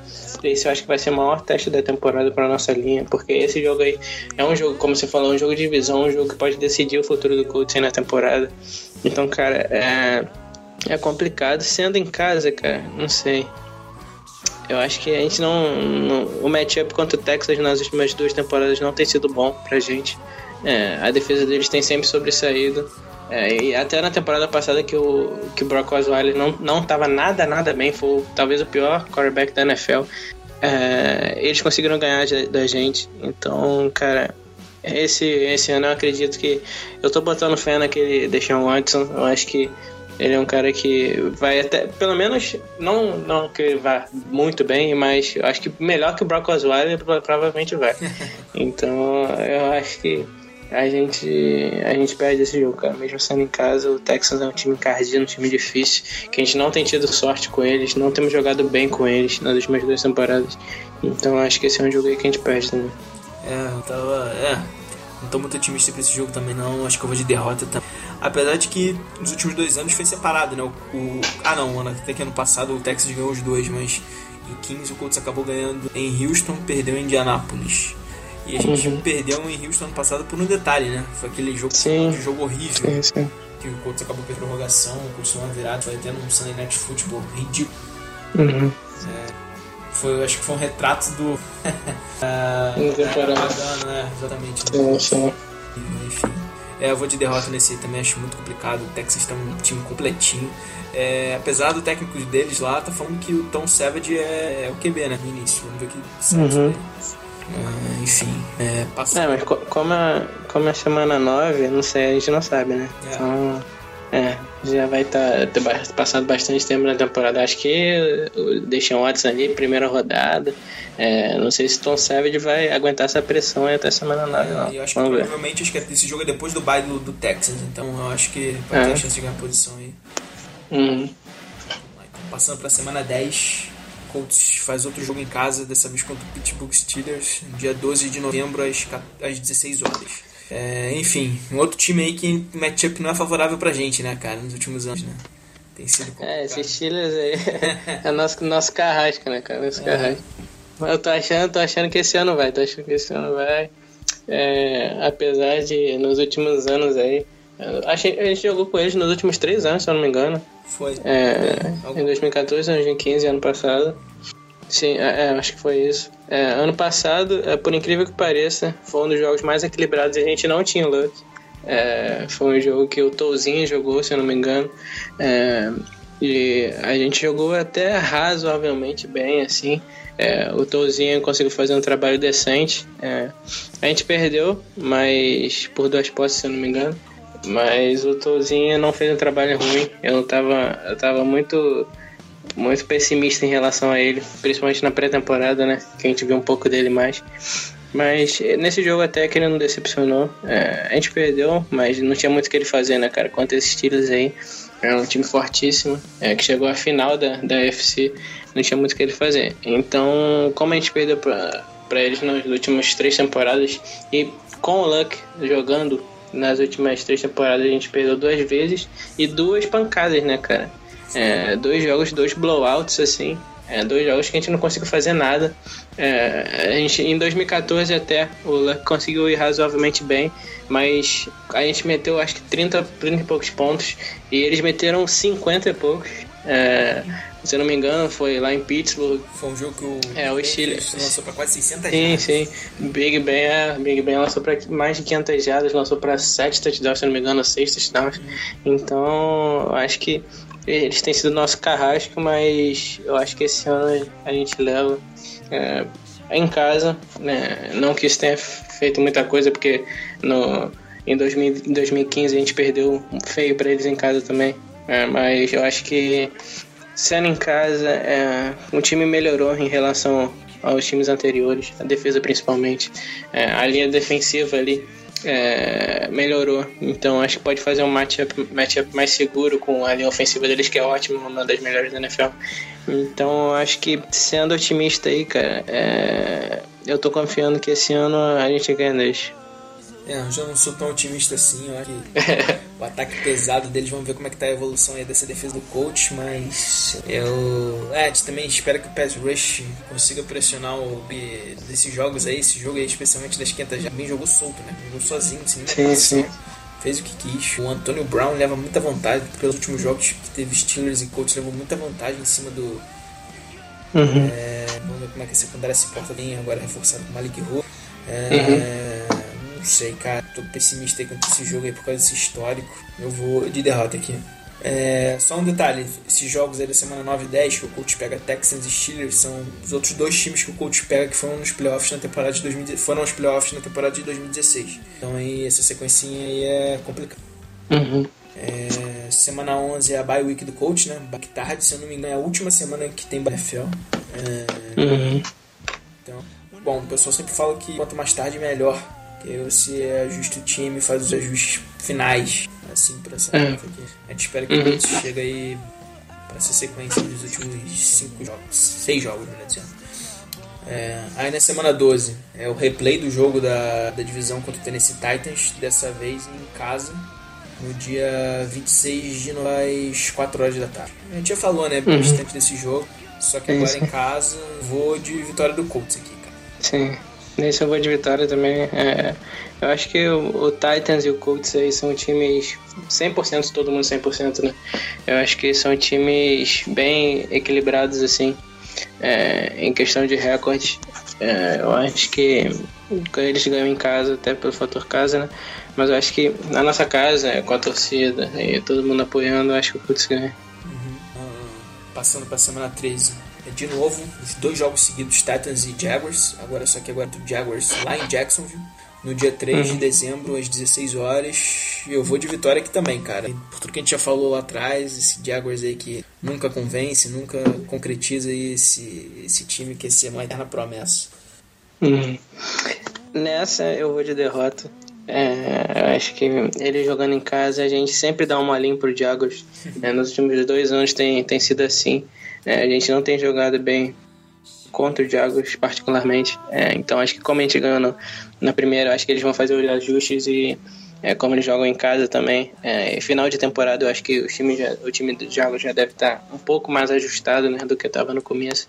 Esse eu acho que vai ser o maior teste da temporada para nossa linha, porque esse jogo aí é um jogo, como você falou, um jogo de divisão, um jogo que pode decidir o futuro do Colts na temporada. Então, cara, é, é complicado. Sendo em casa, cara, não sei. Eu acho que a gente não. não o matchup contra o Texas nas últimas duas temporadas não tem sido bom pra gente. É, a defesa deles tem sempre sobressaído. É, e até na temporada passada que o, que o Brock Osweiler não, não tava nada, nada bem, foi talvez o pior quarterback da NFL. É, eles conseguiram ganhar da gente. Então, cara, esse, esse ano eu acredito que. Eu tô botando fé naquele Deshaun Watson. Eu acho que ele é um cara que vai até. Pelo menos, não, não que vá muito bem, mas eu acho que melhor que o Brock Osweiler pro- provavelmente vai. Então, eu acho que. A gente, a gente perde esse jogo, cara. Mesmo sendo em casa, o Texans é um time encardido, um time difícil, que a gente não tem tido sorte com eles, não temos jogado bem com eles nas últimas duas temporadas. Então acho que esse é um jogo aí que a gente perde também. É, eu tava. É. Não tô muito otimista pra esse jogo também, não. Acho que eu vou de derrota também. Apesar de que nos últimos dois anos foi separado, né? O, o- ah, não, até que ano passado o Texas ganhou os dois, mas em 15 o Colts acabou ganhando em Houston, perdeu em Indianápolis. E a gente Uhum. perdeu em Houston ano passado por um detalhe, né? Foi aquele jogo, um jogo horrível Sim, sim. que o Colts acabou perdendo prorrogação, o Colts uma virada, foi até num Sunday Night Football ridículo. Uhum. Foi, acho que foi um retrato do. ah, Da temporada. da- né? Exatamente. Sim. Enfim. É, eu vou de derrota nesse aí também, acho muito complicado. O Texas tem um time completinho. É, apesar do técnico deles lá, tá falando que o Tom Savage é, é o QB, né? No início. Vamos ver o que Uhum. Ah, enfim, é, passa. É, mas co- como é, como é semana 9, não sei, a gente não sabe, né? É. Então, é, já vai tá, ter ba- passado bastante tempo na temporada. Acho que o Deshaun Watson ali, primeira rodada. É, não sei se Tom Savage vai aguentar essa pressão aí até semana 9, não. E eu acho que Vamos ver. provavelmente acho que esse jogo é depois do bye do, do Texas, então eu acho que pode ter É. a chance de ganhar posição aí. Uhum. Então, passando pra semana 10, Colts faz outro jogo em casa, dessa vez contra o Pittsburgh Steelers, dia 12 de novembro, às, às 16 horas. É, enfim, um outro time aí que o matchup não é favorável pra gente, né, cara, nos últimos anos, né? Tem sido complicado. É, esses Steelers aí é nosso, nosso carrasco, né, cara? Nosso carrasco. Mas eu tô achando, tô achando que esse ano vai, tô achando que esse ano vai. É, apesar de nos últimos anos aí. Achei, a gente jogou com eles nos últimos três anos, se eu não me engano. Foi. É, Algum- em 2014, 2015, ano passado. Sim, é, é, acho que foi isso. É, ano passado, é, por incrível que pareça, foi um dos jogos mais equilibrados e a gente não tinha luck. É, foi um jogo que o Touzinho jogou, se eu não me engano. É, e a gente jogou até razoavelmente bem, assim. O Touzinho conseguiu fazer um trabalho decente. A gente perdeu, mas por duas posses, se eu não me engano. Mas o Touzinho não fez um trabalho ruim. Eu não tava, eu tava muito muito pessimista em relação a ele, principalmente na pré-temporada, né? Que a gente viu um pouco dele mais. Mas eh, nesse jogo até que ele não decepcionou. É, a gente perdeu, mas não tinha muito o que ele fazer, né, cara? Contra esses tiros aí. É um time fortíssimo, é, que chegou à final da, da UFC, não tinha muito o que ele fazer. Então, como a gente perdeu pra, pra eles nas últimas três temporadas, e com o Luck jogando nas últimas três temporadas, a gente perdeu duas vezes e duas pancadas, né, cara? É, dois jogos, dois blowouts, assim. É, dois jogos que a gente não conseguiu fazer nada. É, a gente, em 2014 até o Luck conseguiu ir razoavelmente bem, mas a gente meteu acho que 30, 30 e poucos pontos e eles meteram 50 e poucos. É, se eu não me engano, foi lá em Pittsburgh. Foi um jogo que o, É, o Steelers. lançou pra quase 600 Sim, jardas. sim. Big Ben, é, Big Ben lançou para mais de 500 jardas, lançou para 7 touchdowns, se eu não me engano, 6 touchdowns. Então, eu acho que eles têm sido nosso carrasco, mas eu acho que esse ano a gente leva é, em casa. Né? Não que isso tenha feito muita coisa, porque no, em, 2000, em 2015 a gente perdeu feio para eles em casa também. É, mas eu acho que sendo em casa, é, o time melhorou em relação aos times anteriores, a defesa principalmente. É, a linha defensiva ali é, melhorou, então acho que pode fazer um matchup, matchup mais seguro com a linha ofensiva deles, que é ótima, uma das melhores da NFL. Então acho que sendo otimista aí, cara, é, eu tô confiando que esse ano a gente ganha dois. É, eu já não sou tão otimista assim, eu acho que o ataque pesado deles, vamos ver como é que tá a evolução aí dessa defesa do coach, mas eu... É, também espera que o Pass Rush consiga pressionar o B desses jogos aí, esse jogo aí, especialmente das 500 já bem jogou solto, né? Jogou sozinho, sem Sim, marcação. sim. Fez o que quis. O Antonio Brown leva muita vantagem. Pelos últimos jogos que teve Steelers e Colts, levou muita vantagem em cima do, Uhum. é, vamos ver como é que a secundária se porta bem agora reforçado com o Malik Ru. É, Não sei, cara. Tô pessimista aí com esse jogo aí por causa desse histórico. Eu vou de derrota aqui. É, só um detalhe, esses jogos aí da semana 9 e 10 que o coach pega Texans e Steelers são os outros dois times que o coach pega que foram nos playoffs na temporada de 2000, foram aos playoffs na temporada de 2016. Então aí essa sequencinha aí é complicada. Uhum. É, semana 11 é a bye week do coach, né? Back tarde, se eu não me engano, é a última semana que tem bye NFL. É, Uhum. então, bom, o pessoal sempre fala que quanto mais tarde melhor. Que aí você ajusta o time e faz os ajustes finais, assim, pra essa É. aqui. A gente espera que Uhum. isso chegue aí pra essa sequência dos últimos cinco jogos. Seis jogos, melhor dizendo. É, aí na semana 12 é o replay do jogo da, da divisão contra o Tennessee Titans, dessa vez em casa, no dia 26 de novembro, às 4 horas da tarde. A gente já falou, né, bastante desse jogo, só que agora sim. em casa vou de vitória do Colts aqui, cara. Sim. Nesse eu vou de vitória também. É, eu acho que o, o Titans e o Colts aí são times 100%, todo mundo 100%, né? Eu acho que são times bem equilibrados, assim, é, em questão de recorde. É, eu acho que eles ganham em casa, até pelo fator casa, né? Mas eu acho que na nossa casa, com a torcida e todo mundo apoiando, eu acho que o Colts ganha. Ah, passando pra semana 13. É de novo, os dois jogos seguidos, Titans e Jaguars. Agora só que agora do Jaguars lá em Jacksonville. No dia 3 de dezembro, às 16 horas. E eu vou de vitória aqui também, cara. Por tudo que a gente já falou lá atrás, esse Jaguars aí que nunca convence, nunca concretiza esse, esse time que esse é uma eterna promessa. Uhum. Nessa eu vou de derrota. É, eu acho que ele jogando em casa, a gente sempre dá uma linha pro Jaguars. É, nos últimos dois anos tem, tem sido assim. É, a gente não tem jogado bem contra o Jaguars, particularmente. É, então acho que como a gente ganhou no- na primeira, acho que eles vão fazer os ajustes e é, como eles jogam em casa também. É, final de temporada, eu acho que o time, já, o time do Jaguars já deve estar um pouco mais ajustado né, do que estava no começo.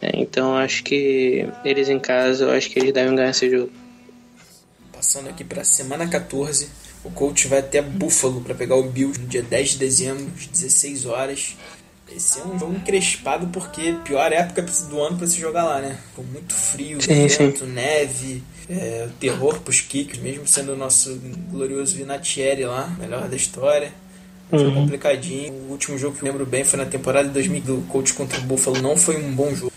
É, então acho que eles em casa, eu acho que eles devem ganhar esse jogo. Passando aqui pra semana 14, o coach vai até Buffalo para pegar o Bills no dia 10 de dezembro, às 16 horas. Esse é um jogo encrespado porque pior época do ano para se jogar lá, né? Com muito frio, Sim, vento, neve, é, terror pros kickers, mesmo sendo o nosso glorioso Vinatieri lá, melhor da história. Foi Uhum. complicadinho. O último jogo que eu lembro bem foi na temporada de 2000 do coach contra o Buffalo. Não foi um bom jogo.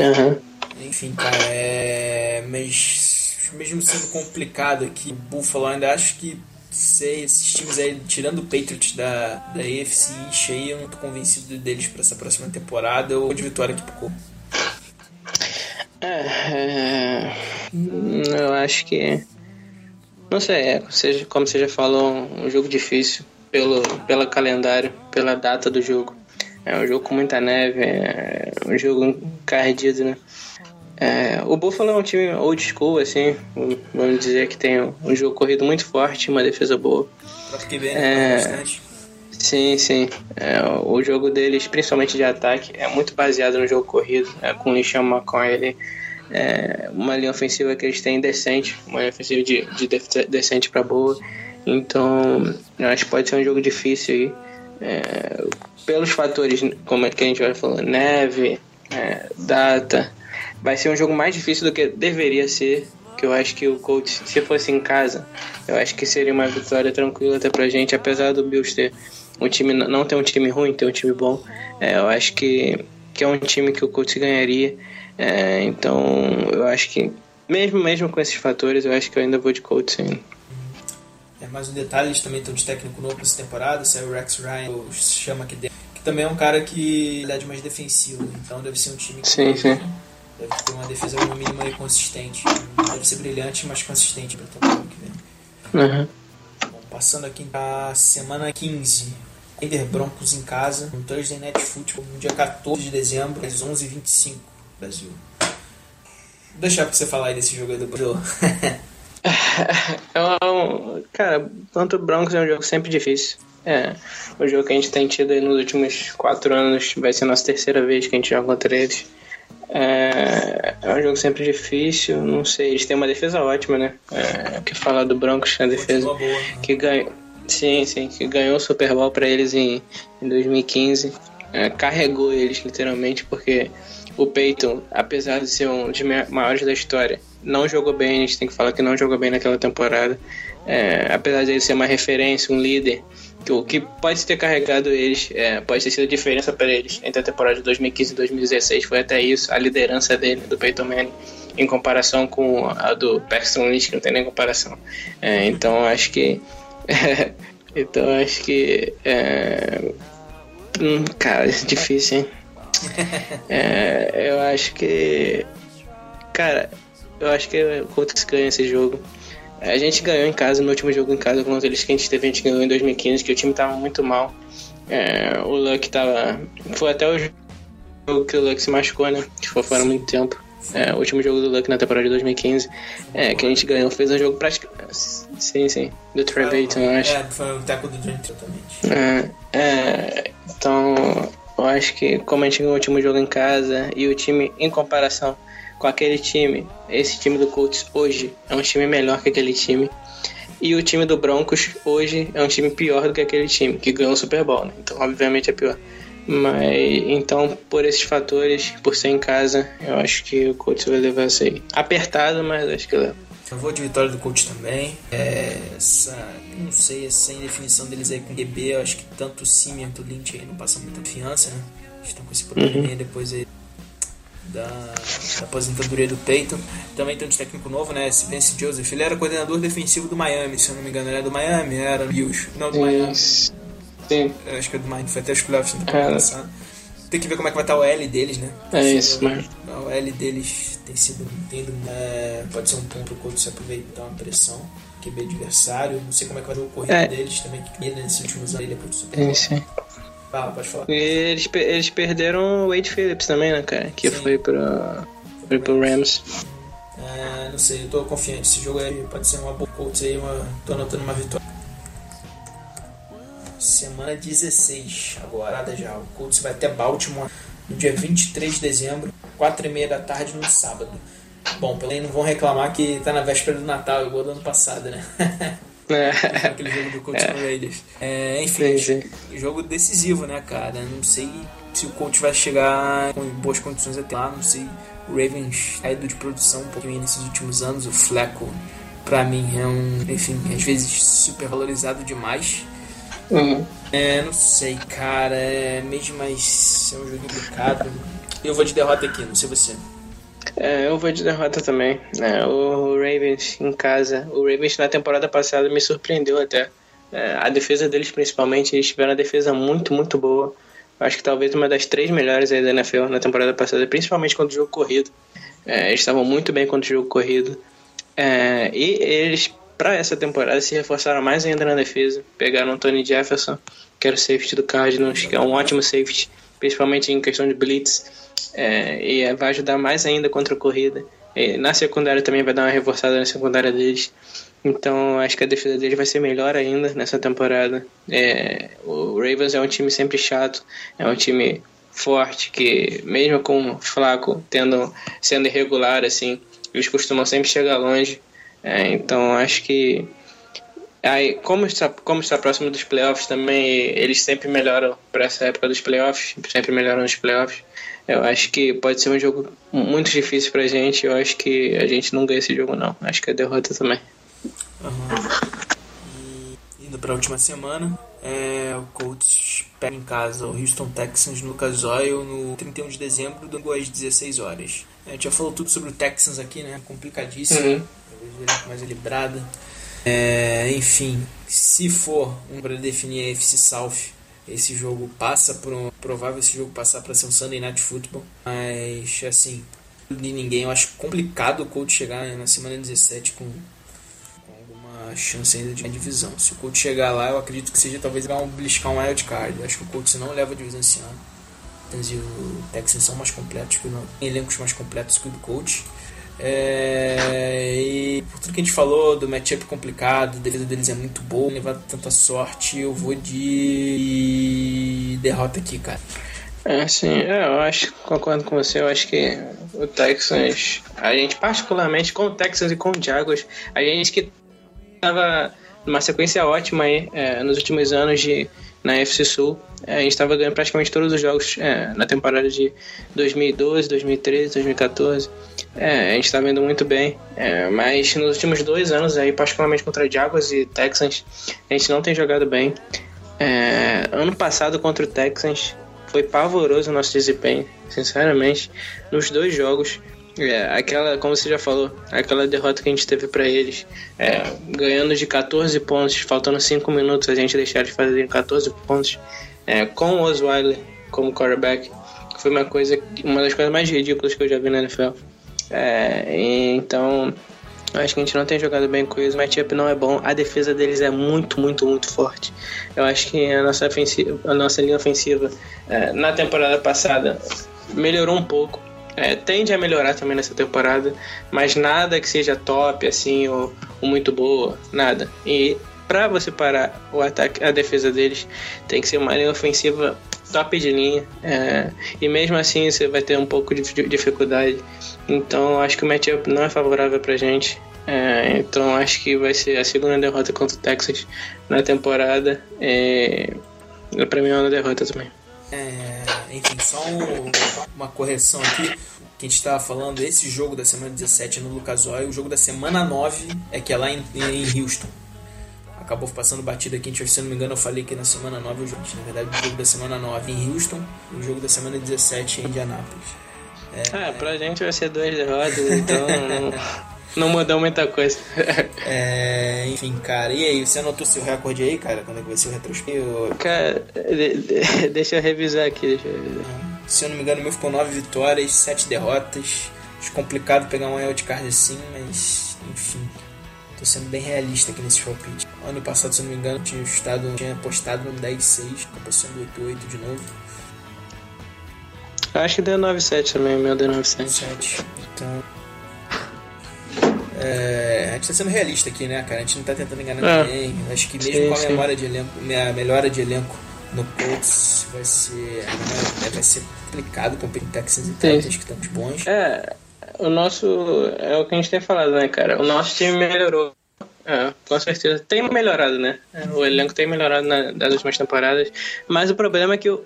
Aham. Enfim, cara, é. Mas mesmo sendo complicado aqui, o Buffalo ainda acho que esses times aí, tirando o Patriots da, da AFC aí, eu não tô convencido deles pra essa próxima temporada. Vou de vitória aqui pro Colts. É, é, eu acho que. Não sei, é, seja, como você já falou, um jogo difícil pelo, pelo calendário, pela data do jogo. É um jogo com muita neve, é um jogo encardido, né? É, o Buffalo é um time old school, assim, vamos dizer que tem um jogo corrido muito forte, uma defesa boa. É. né? Bastante. Sim, sim. É, o jogo deles, principalmente de ataque, é muito baseado no jogo corrido. É, com o Lixão McCoy, ele é uma linha ofensiva que eles têm decente, uma linha ofensiva de, de decente para boa. Então, eu acho que pode ser um jogo difícil aí. É, pelos fatores, como é que a gente vai falando, neve, é, data, vai ser um jogo mais difícil do que deveria ser. Que eu acho que o Colts, se fosse em casa, eu acho que seria uma vitória tranquila até pra gente, apesar do Bills ter um time, não ter um time ruim, ter um time bom. É, eu acho que, que é um time que o Colts ganharia. É, então, eu acho que, mesmo, mesmo com esses fatores, eu acho que eu ainda vou de Colts ainda. É, mais um detalhe, eles também estão de técnico novo essa temporada, saiu o Rex Ryan, o chama aqui dentro, que também é um cara que é de mais defensivo, então deve ser um time que Sim, sim. Deve ter uma defesa no mínimo aí consistente. Não deve ser brilhante, mas consistente para temporada que vem. Uhum. Bom, passando aqui para semana 15. Denver Broncos em casa, no Thursday Night Football, no dia 14 de dezembro, às 11h25, Brasil. Vou deixar pra você falar aí desse jogo aí do Brasil. É um, cara, contra o Broncos é um jogo sempre difícil. É, o jogo que a gente tem tido aí nos últimos quatro anos vai ser a nossa terceira vez que a gente joga contra eles. É, é um jogo sempre difícil, não sei, eles têm uma defesa ótima, né? É, o que falar do Broncos na defesa boa. né? que ganhou, sim, sim, que ganhou o Super Bowl para eles em, em 2015, É, carregou eles literalmente porque o Peyton, apesar de ser um dos maiores da história, não jogou bem, a gente tem que falar que não jogou bem naquela temporada. É, apesar de ele ser uma referência, um líder, que o que pode ter carregado eles, é, pode ter sido a diferença para eles entre a temporada de 2015 e 2016, foi até isso, a liderança dele, do Peyton Manning, em comparação com a do Paxton Lynch, que não tem nem comparação. É, então acho que então acho que é, hum, cara, é difícil, hein? É, eu acho que cara, eu acho que o Colts ganha esse jogo. A gente ganhou em casa, no último jogo em casa contra eles que a gente teve, a gente ganhou em 2015, que o time tava muito mal. É, o Luck tava. Foi até o jogo que o Luck se machucou, né? Que foi fora muito tempo. É, o último jogo do Luck na temporada de 2015. É, que a gente ganhou, fez um jogo praticamente. Sim, sim. Do Payton, eu acho. É, foi o teco do Dream totalmente. É, é, então, eu acho que como a gente ganhou o último jogo em casa e o time, em comparação com aquele time, esse time do Colts hoje é um time melhor que aquele time. E o time do Broncos hoje é um time pior do que aquele time, que ganhou o Super Bowl, né? Então, obviamente, é pior. Mas, então, por esses fatores, por ser em casa, eu acho que o Colts vai levar isso aí. Apertado, mas acho que leva. Eu vou de vitória do coach também. É, essa, não sei, essa indefinição deles aí com o QB, eu acho que tanto o Simeon quanto o Lynch aí não passam muita confiança, né? Estão com esse probleminha aí depois aí da, da aposentadoria do Peyton. Também tem um técnico novo, né? Esse Vance Joseph. Ele era coordenador defensivo do Miami, se eu não me engano. Ele era do Miami, era Bills. Não, do Miami. Sim. Eu acho que é do Miami, foi até os playoffs na É. temporada passada. Tem que ver como é que vai estar o L deles, né? É Se isso, o- mano. O L deles tem sido. Tem, ido, é, pode ser um ponto pro Colts se aproveitar uma pressão. QB adversário. Não sei como é que vai ser o corrido É. deles também. Que ele nesses últimos anos aí depois do Super Sim, Bowl. sim. Fala, pode falar. E eles, eles perderam o Wade Phillips também, né, cara? Que Sim. foi pro, foi pro Rams. É, não sei, eu tô confiante. Esse jogo aí pode ser uma boa Colts aí, uma, tô anotando uma vitória. Semana 16, agora já. O Colts vai até Baltimore no dia 23 de dezembro, 4 e meia da tarde no sábado. Bom, pelo menos não vão reclamar que tá na véspera do Natal, igual do ano passado, né? É. Aquele jogo do Colts o Raiders. É, enfim, Sim, jogo decisivo, né, cara? Não sei se o Colts vai chegar com boas condições até lá. Não sei. O Ravens tá ido de produção um pouquinho nesses últimos anos. O Fleco, pra mim, é um, enfim, às vezes super valorizado demais. Uhum. É, não sei, cara. É mesmo, mas é um jogo complicado. Eu vou de derrota aqui, não sei você. É, eu vou de derrota também. É, o Ravens em casa. O Ravens na temporada passada me surpreendeu até. É, a defesa deles, principalmente, eles tiveram uma defesa muito, muito boa. Acho que talvez uma das três melhores aí da NFL na temporada passada, principalmente contra o jogo corrido. É, eles estavam muito bem contra o jogo corrido. É, e eles, para essa temporada, se reforçaram mais ainda na defesa. Pegaram o Tony Jefferson, que era o safety do Cardinals, que é um ótimo safety, principalmente em questão de blitz. É, e vai ajudar mais ainda contra a corrida. E na secundária também vai dar uma reforçada na secundária deles. Então acho que a defesa deles vai ser melhor ainda nessa temporada. É, o Ravens é um time sempre chato, é um time forte que mesmo com Flaco tendo sendo irregular assim, eles costumam sempre chegar longe. É, então acho que aí como está como está próximo dos playoffs também eles sempre melhoram para essa época dos playoffs, sempre melhoram nos playoffs. Eu acho que pode ser um jogo muito difícil pra gente. Eu acho que a gente não ganha esse jogo, não. Acho que é derrota também. Uhum. E indo para a última semana, é, o Colts pega em casa o Houston Texans no Lucas Oil no 31 de dezembro, do às 16 horas. A gente já falou tudo sobre o Texans aqui, né? Complicadíssimo. Uhum. Mais equilibrada. É, enfim, se for um para definir a FC South, esse jogo passa por um provável esse jogo passar para ser um Sunday Night Football, mas assim, de ninguém, eu acho complicado o Colts chegar na semana 17 com, com alguma chance ainda de divisão. Se o Colts chegar lá, eu acredito que seja talvez um beliscar um wild card. Eu acho que o Colts não leva a divisão esse ano. E o Texans são mais completos que o elencos mais completos que o do Colts. É, e por tudo que a gente falou do matchup complicado, a defesa deles é muito boa, levado tanta sorte, eu vou de derrota aqui, cara. É, sim, é, eu acho, concordo com você, eu acho que o Texans, a gente particularmente com o Texans e com o Jaguars, a gente que tava numa sequência ótima aí é, nos últimos anos de na FC Sul. É, a gente estava ganhando praticamente todos os jogos é, na temporada de 2012, 2013, 2014. É, a gente está vendo muito bem, é, mas nos últimos dois anos, aí, particularmente contra Jaguars e Texans, a gente não tem jogado bem. É, ano passado contra o Texans foi pavoroso o nosso desempenho, sinceramente, nos dois jogos. É, aquela, como você já falou, aquela derrota que a gente teve para eles, é, ganhando de 14 pontos, faltando 5 minutos, a gente deixar de fazer 14 pontos, é, com o Osweiler como quarterback, foi uma coisa, uma das coisas mais ridículas que eu já vi na NFL. É, então, acho que a gente não tem jogado bem com isso. O matchup não é bom. A defesa deles é muito, muito, muito forte. Eu acho que a nossa, ofensiva, a nossa linha ofensiva é, na temporada passada melhorou um pouco. É, tende a melhorar também nessa temporada, mas nada que seja top assim ou, ou muito boa, nada. E para você parar o ataque, a defesa deles tem que ser uma linha ofensiva top de linha. É, e mesmo assim você vai ter um pouco de dificuldade. Então acho que o matchup não é favorável pra gente. É, então acho que vai ser a segunda derrota contra o Texas na temporada. É, pra mim é uma derrota também. É, enfim, só um, uma correção aqui. Que a gente estava falando, esse jogo da semana 17 é no Lucas Oil, o jogo da semana 9 é que é lá em, em Houston. Acabou passando batida aqui, se não me engano, eu falei que na semana 9 o jogo, na verdade, o jogo da semana 9 em Houston, o jogo da semana 17 em Indianápolis. É, é pra gente vai ser duas derrotas, então não, não mudou muita coisa. é, enfim, cara, e aí, você anotou seu recorde aí, cara? Quando é que vai ser o retrospectivo? Cara, de, de, deixa eu revisar aqui, deixa eu revisar. Se eu não me engano, o meu ficou 9 vitórias, 7 derrotas. Acho complicado pegar um wildcard assim, mas enfim. Tô sendo bem realista aqui nesse palpite. Ano passado, se eu não me engano, tinha, estado, tinha apostado no 10-6, acabou sendo 8-8 de novo. Acho que deu 9-7 também, o meu deu 9-7. 7. Então. É, a gente tá sendo realista aqui, né, cara? A gente não tá tentando enganar É. ninguém. Acho que mesmo Sim, com a sim. memória de elenco, a melhora de elenco no Colts vai ser, né, vai ser complicado com Texans e Titans que estão muito bons. É, o nosso. É o que a gente tem falado, né, cara? O nosso time melhorou. É, com certeza. Tem melhorado, né? É, O elenco tem melhorado na, das últimas temporadas. Mas o problema é que o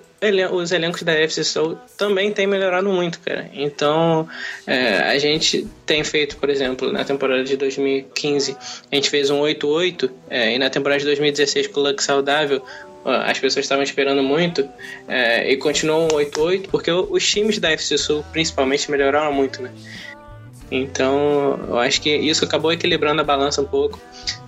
os elencos da FC Soul também têm melhorado muito, cara. Então, é, a gente tem feito, por exemplo, na temporada de 2015, a gente fez um 8-8, é, e na temporada de 2016, com o Luck saudável, as pessoas estavam esperando muito, é, e continuou um 8-8, porque os times da FC Sul, principalmente, melhoraram muito, né? Então, eu acho que isso acabou equilibrando a balança um pouco.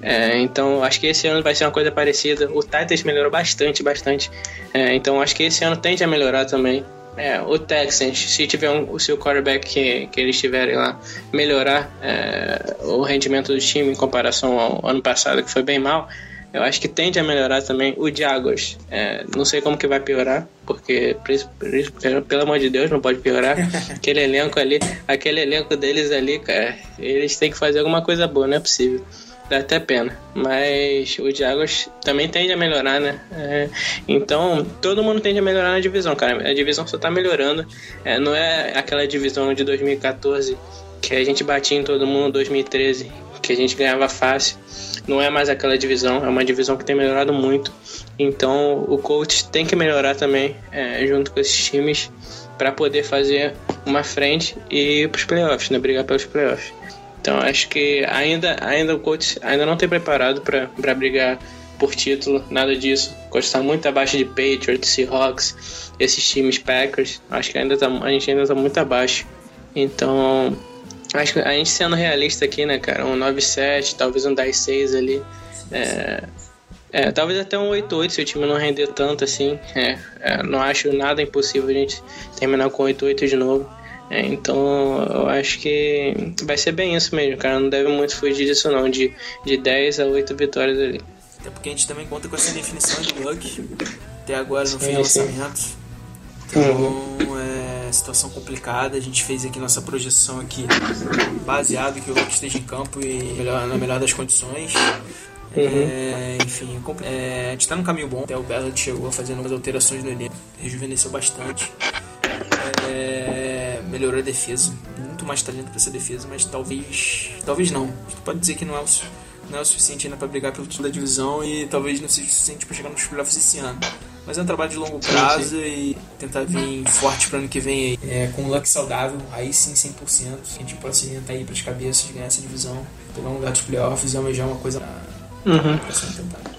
É, então, acho que esse ano vai ser uma coisa parecida. O Titans melhorou bastante, bastante. É, então, acho que esse ano tende a melhorar também. É, o Texans, se tiver um, o seu quarterback que, que eles tiverem lá, melhorar é, o rendimento do time em comparação ao ano passado, que foi bem mal, eu acho que tende a melhorar também. O Jaguars, é, não sei como que vai piorar, porque, pelo amor de Deus, não pode piorar. aquele elenco ali, aquele elenco deles ali, cara, eles têm que fazer alguma coisa boa, não é possível. Dá até pena. Mas o Jaguars também tende a melhorar, né? É, então, todo mundo tende a melhorar na divisão, cara. A divisão só tá melhorando. É, não é aquela divisão de 2014 que a gente batia em todo mundo 2013, que a gente ganhava fácil. Não é mais aquela divisão, é uma divisão que tem melhorado muito. Então o coach tem que melhorar também é, junto com esses times para poder fazer uma frente e ir para os playoffs, né? Brigar pelos playoffs. Então acho que ainda, ainda o coach ainda não tem preparado para brigar por título, nada disso. Coach está muito abaixo de Patriots, Seahawks, esses times Packers. Acho que ainda tá, a gente ainda está muito abaixo. Então Acho que a gente sendo realista aqui, né, cara? Um 9-7, talvez um 10-6 ali. É, é, talvez até um 8-8 se o time não render tanto assim. É, é, não acho nada impossível a gente terminar com 8-8 de novo. É, então eu acho que vai ser bem isso mesmo, cara. Não deve muito fugir disso não, de, de 10 a 8 vitórias ali. Até porque a gente também conta com essa definição de luck até agora no fim do lançamento. Então, uhum. é situação complicada. A gente fez aqui nossa projeção aqui baseado que o Hulk esteja em campo e melhor, na melhor das condições. Uhum. É, enfim, é, a gente está no caminho bom. Até o Ballard chegou a fazer novas alterações no elenco, rejuvenesceu bastante. É, melhorou a defesa, muito mais talento para essa defesa, mas talvez, talvez não. A gente pode dizer que não é o, não é o suficiente ainda para brigar pelo título da divisão e talvez não seja o suficiente para chegar nos playoffs esse ano. Mas é um trabalho de longo prazo sim, sim. e tentar vir forte para ano que vem aí. É, com o luck saudável, aí sim 100%. A gente pode se orientar aí para as cabeças, ganhar essa divisão, pegar um lugar dos playoffs e almejar uma coisa pra, uhum. pra ser tentada.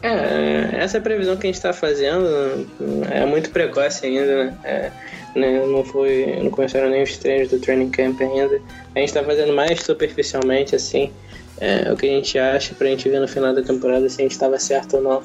É, essa previsão que a gente está fazendo é muito precoce ainda, né? É, né? Não foi, não começaram nem os treinos do training camp ainda. A gente está fazendo mais superficialmente assim, é, o que a gente acha para a gente ver no final da temporada se a gente estava certo ou não.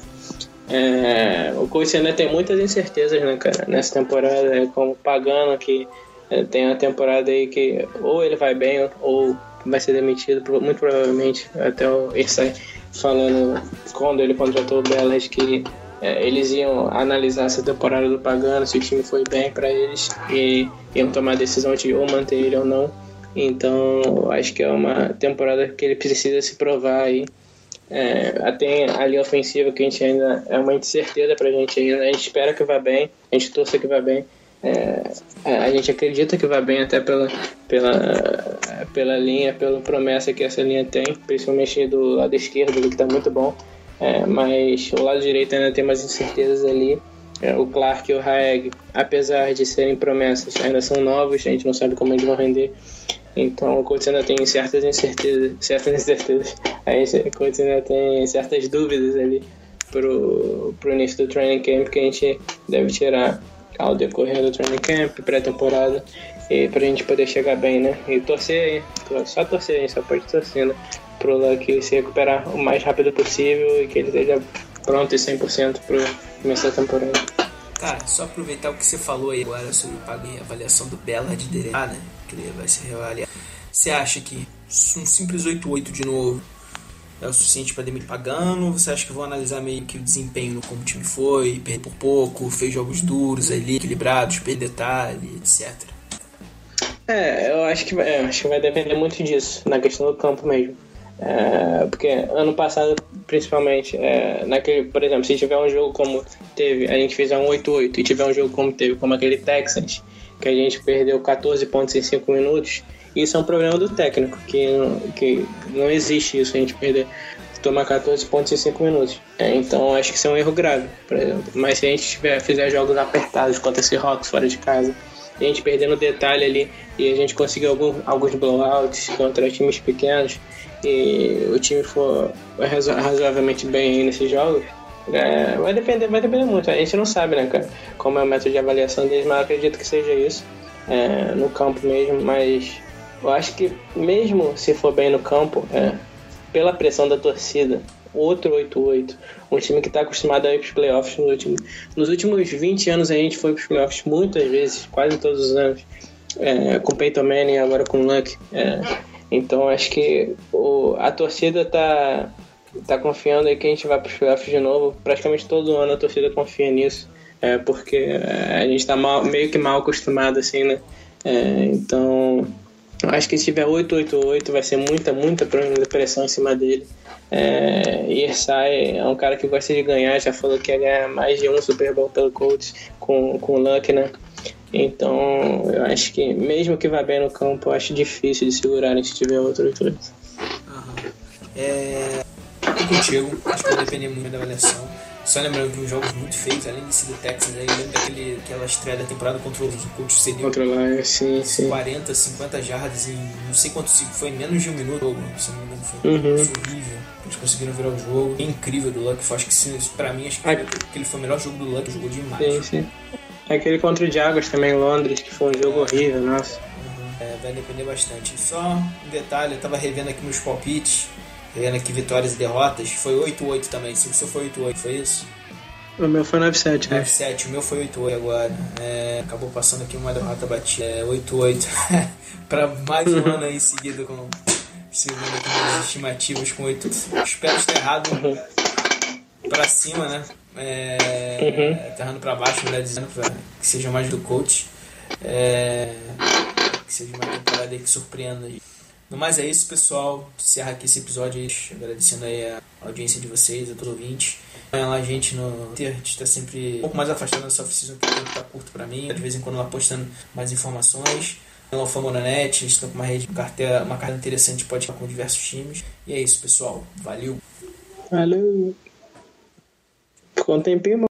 É, o coach ainda tem muitas incertezas, né, cara? Nessa temporada, é como Pagano, que é, tem uma temporada aí que ou ele vai bem ou vai ser demitido, muito provavelmente. Até o Irsay falando quando ele contratou o Bellas que é, eles iam analisar essa temporada do Pagano, se o time foi bem para eles e iam tomar a decisão de ou manter ele ou não. Então, acho que é uma temporada que ele precisa se provar aí. É, tem a linha ofensiva que a gente ainda é uma incerteza pra gente ainda. A gente espera que vá bem, a gente torce que vá bem. É, é, a gente acredita que vá bem até pela, pela, pela linha, pela promessa que essa linha tem, principalmente do lado esquerdo, que está muito bom. É, mas o lado direito ainda tem mais incertezas ali. É, o Clark e o Haeg, apesar de serem promessas, ainda são novos, a gente não sabe como eles vão render. Então o coach ainda tem certas incertezas, certas incertezas. Aí o coach ainda tem certas dúvidas ali pro, pro início do training camp que a gente deve tirar ao decorrer do training camp, pré-temporada, e pra gente poder chegar bem, né? E torcer aí, só torcer aí, só pode torcer, né? Pro Luck se recuperar o mais rápido possível e que ele esteja pronto e 100% pro começo da temporada. Cara, só aproveitar o que você falou aí agora sobre a avaliação do Bella de Derek, né? Ele vai ser reavaliado. Você acha que um simples 8-8 de novo é o suficiente para demitir pagando? Você acha que vão analisar meio que o desempenho como o time foi, perdeu por pouco, fez jogos duros ali, equilibrados, perdeu detalhe, etc. É, eu acho que, vai, acho que vai depender muito disso, na questão do campo mesmo. É, porque ano passado, principalmente, é, naquele, por exemplo, se tiver um jogo como teve, a gente fizer um 8-8 e tiver um jogo como teve, como aquele Texans, que a gente perdeu 14 pontos em 5 minutos, isso é um problema do técnico, que, que não existe isso, a gente perder, tomar 14 pontos em 5 minutos. É, então acho que isso é um erro grave, por exemplo. Mas se a gente tiver, fizer jogos apertados contra esse Rocks fora de casa, a gente perdendo detalhe ali e a gente conseguir algum, alguns blowouts contra times pequenos e o time for razoavelmente bem nesses jogos, é, vai depender, vai depender muito. A gente não sabe, né, cara, como é o método de avaliação deles, mas eu acredito que seja isso é, no campo mesmo. Mas eu acho que mesmo se for bem no campo, é, pela pressão da torcida, outro 8-8, um time que está acostumado a ir para os playoffs nos últimos, nos últimos 20 anos a gente foi para os playoffs muitas vezes, quase todos os anos, é, com Peyton Manning agora com Luck. É, então acho que o, a torcida está tá confiando aí que a gente vai pros playoffs de novo. Praticamente todo ano a torcida confia nisso. É, porque é, a gente tá mal, meio que mal acostumado, assim, né? É, então, acho que se tiver 8-8-8 vai ser muita, muita pressão em cima dele. É, Irsai é um cara que gosta de ganhar, já falou que ia ganhar mais de um Super Bowl pelo Colts com, com o Luck, né? Então, eu acho que mesmo que vá bem no campo, eu acho difícil de segurar se tiver outro 8 8 É, tô contigo, acho que vai depender muito da avaliação. Só lembrando que uns jogos muito feios, além de ser do Texas, aí lembro daquele, aquela estreia da temporada contra os Colts cedeu Controlar, sim, sim. 40, 50 jardas em não sei quanto foi em menos de um minuto, se não me engano, foi, Uhum. horrível. Eles conseguiram virar o jogo. É incrível do Luck. Acho que se- pra mim, acho que aquele foi o melhor jogo do Luck, jogou demais. Sim, sim. Aquele contra o Jaguars também em Londres, que foi um jogo horrível, nossa. É, vai depender bastante. Só um detalhe, eu tava revendo aqui meus palpites, revendo aqui vitórias e derrotas. Foi 8-8 também. Se o seu foi 8-8, foi isso? O meu foi 9-7, né? 9-7, o meu foi 8-8 agora. É, acabou passando aqui uma derrota batida. É 8-8. pra mais um ano aí seguido com. Segundo aqui minhas estimativas com 8. Espero estar errado pra cima, né? É, tá errando pra baixo, melhor dizendo, pra que seja mais do coach. É, que seja uma temporada aí que surpreenda. No mais é isso, pessoal. Encerra aqui esse episódio aí, agradecendo aí a audiência de vocês, a todos os ouvintes. Acompanha lá a gente no Twitter, a gente tá sempre um pouco mais afastado dessa off-season, que o tempo tá curto pra mim. De vez em quando lá postando mais informações. Lá o Famonanet, a gente tá com uma rede, uma carteira, uma carteira interessante, pode com diversos times. E é isso, pessoal. Valeu! Valeu. Ficou um tempinho